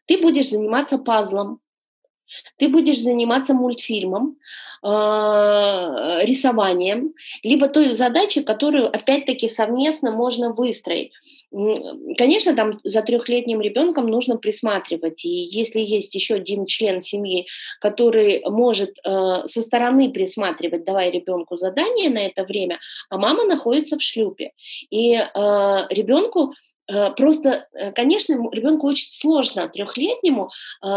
ты будешь заниматься пазлом, ты будешь заниматься мультфильмом, рисованием, либо той задачи, которую, опять-таки, совместно можно выстроить. Конечно, там за трехлетним ребенком нужно присматривать, и если есть еще один член семьи, который может э, со стороны присматривать, давая ребенку задание на это время, а мама находится в шлюпе. И э, ребенку э, просто, э, конечно, ребенку очень сложно трехлетнему э,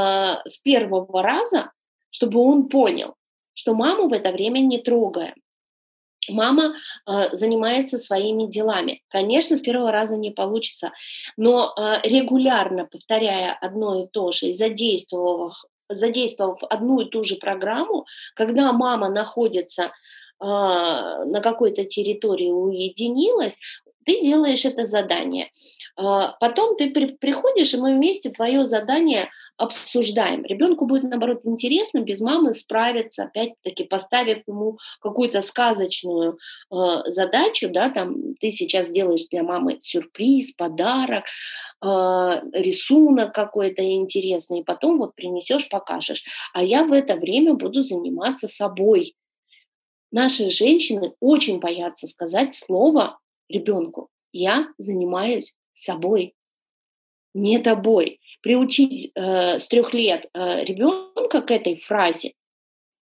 с первого раза, чтобы он понял, что маму в это время не трогаем. Мама э, занимается своими делами. Конечно, с первого раза не получится, но э, регулярно повторяя одно и то же и задействовав, задействовав одну и ту же программу, когда мама находится э, на какой-то территории уединилась, ты делаешь это задание. А, потом ты при, приходишь, и мы вместе твое задание обсуждаем. Ребенку будет, наоборот, интересно без мамы справиться, опять-таки поставив ему какую-то сказочную э, задачу, да, там ты сейчас делаешь для мамы сюрприз, подарок, э, рисунок какой-то интересный, и потом вот принесешь, покажешь. А я в это время буду заниматься собой. Наши женщины очень боятся сказать слово ребенку. Я занимаюсь собой, не тобой. Приучить э, с трех лет э, ребенка к этой фразе,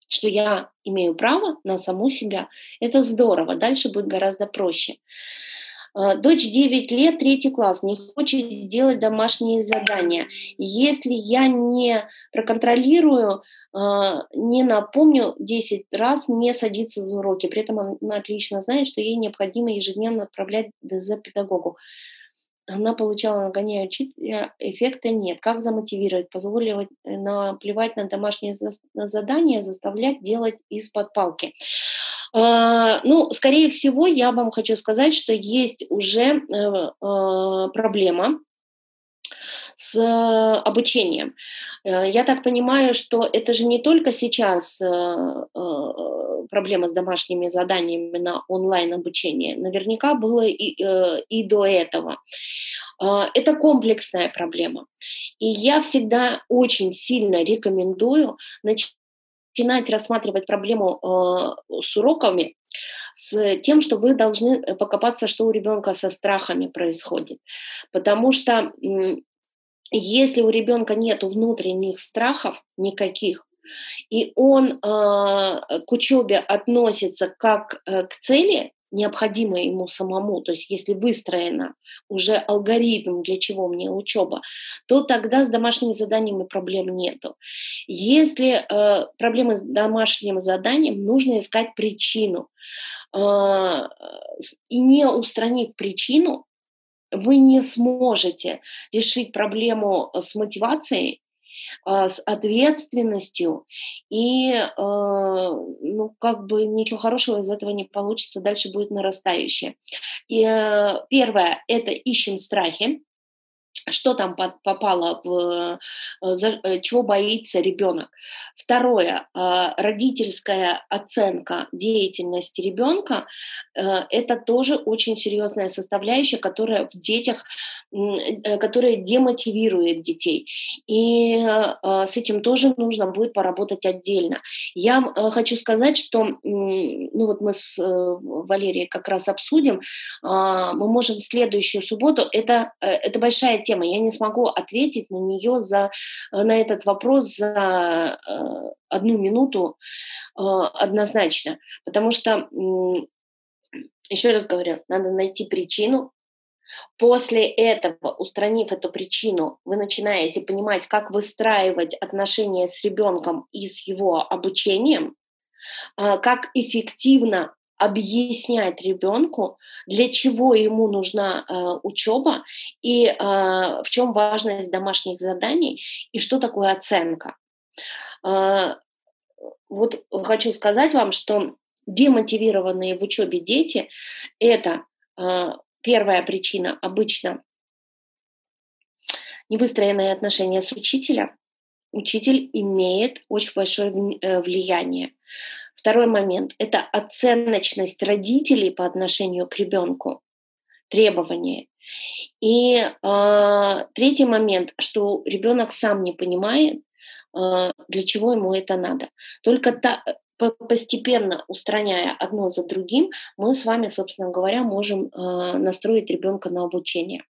что я имею право на саму себя, это здорово. Дальше будет гораздо проще. Э, дочь 9 лет, третий класс, не хочет делать домашние задания. Если я не проконтролирую, не напомню 10 раз, не садится за уроки. При этом она отлично знает, что ей необходимо ежедневно отправлять ДЗ педагогу. Она получала нагоняя учителя, эффекта нет. Как замотивировать? Позволить э, наплевать на домашние задания, заставлять делать из-под палки. А, ну, скорее всего, я вам хочу сказать, что есть уже э, а, проблема с обучением. Э, я так понимаю, что это же не только сейчас э, проблема с домашними заданиями на онлайн-обучение. Наверняка было и, и до этого. Это комплексная проблема. И я всегда очень сильно рекомендую начинать рассматривать проблему э, с уроками, с тем, что вы должны э, покопаться, что у ребенка со страхами происходит. Потому что э, если у ребенка нет внутренних страхов никаких, и он э, к учебе относится как э, к цели, необходимое ему самому, то есть если выстроено уже алгоритм, для чего мне учеба, то тогда с домашними заданиями проблем нету. Если э, проблемы с домашним заданием, нужно искать причину. Э, и не устранив причину, вы не сможете решить проблему с мотивацией а, с ответственностью, и а, ну, как бы ничего хорошего из этого не получится, дальше будет нарастающее. И э, первое – это ищем страхи, что там попало в, э, э, чего боится ребенок. Второе, а, родительская оценка деятельности ребенка, это тоже очень серьезная составляющая, которая в детях Э, которая демотивирует детей. И э, с этим тоже нужно будет поработать отдельно. Я э, хочу сказать, что, ну вот мы с Валерией как раз обсудим, а, мы можем в следующую субботу, это, это большая тема, я не смогу ответить на нее за, на этот вопрос за одну минуту однозначно, потому что еще раз говорю, надо найти причину, После этого, устранив эту причину, вы начинаете понимать, как выстраивать отношения с ребенком и с его обучением, как эффективно объяснять ребенку, для чего ему нужна э, учеба и э, в чем важность домашних заданий и что такое оценка. Э, вот хочу сказать вам, что демотивированные в учебе дети это Первая причина обычно невыстроенные отношения с учителем. Учитель имеет очень большое э, влияние. Второй момент – это оценочность родителей по отношению к ребенку, требования. И э, третий момент, что ребенок сам не понимает, э, для чего ему это надо. Только та, постепенно устраняя одно за другим, мы с вами, собственно говоря, можем настроить ребенка на обучение.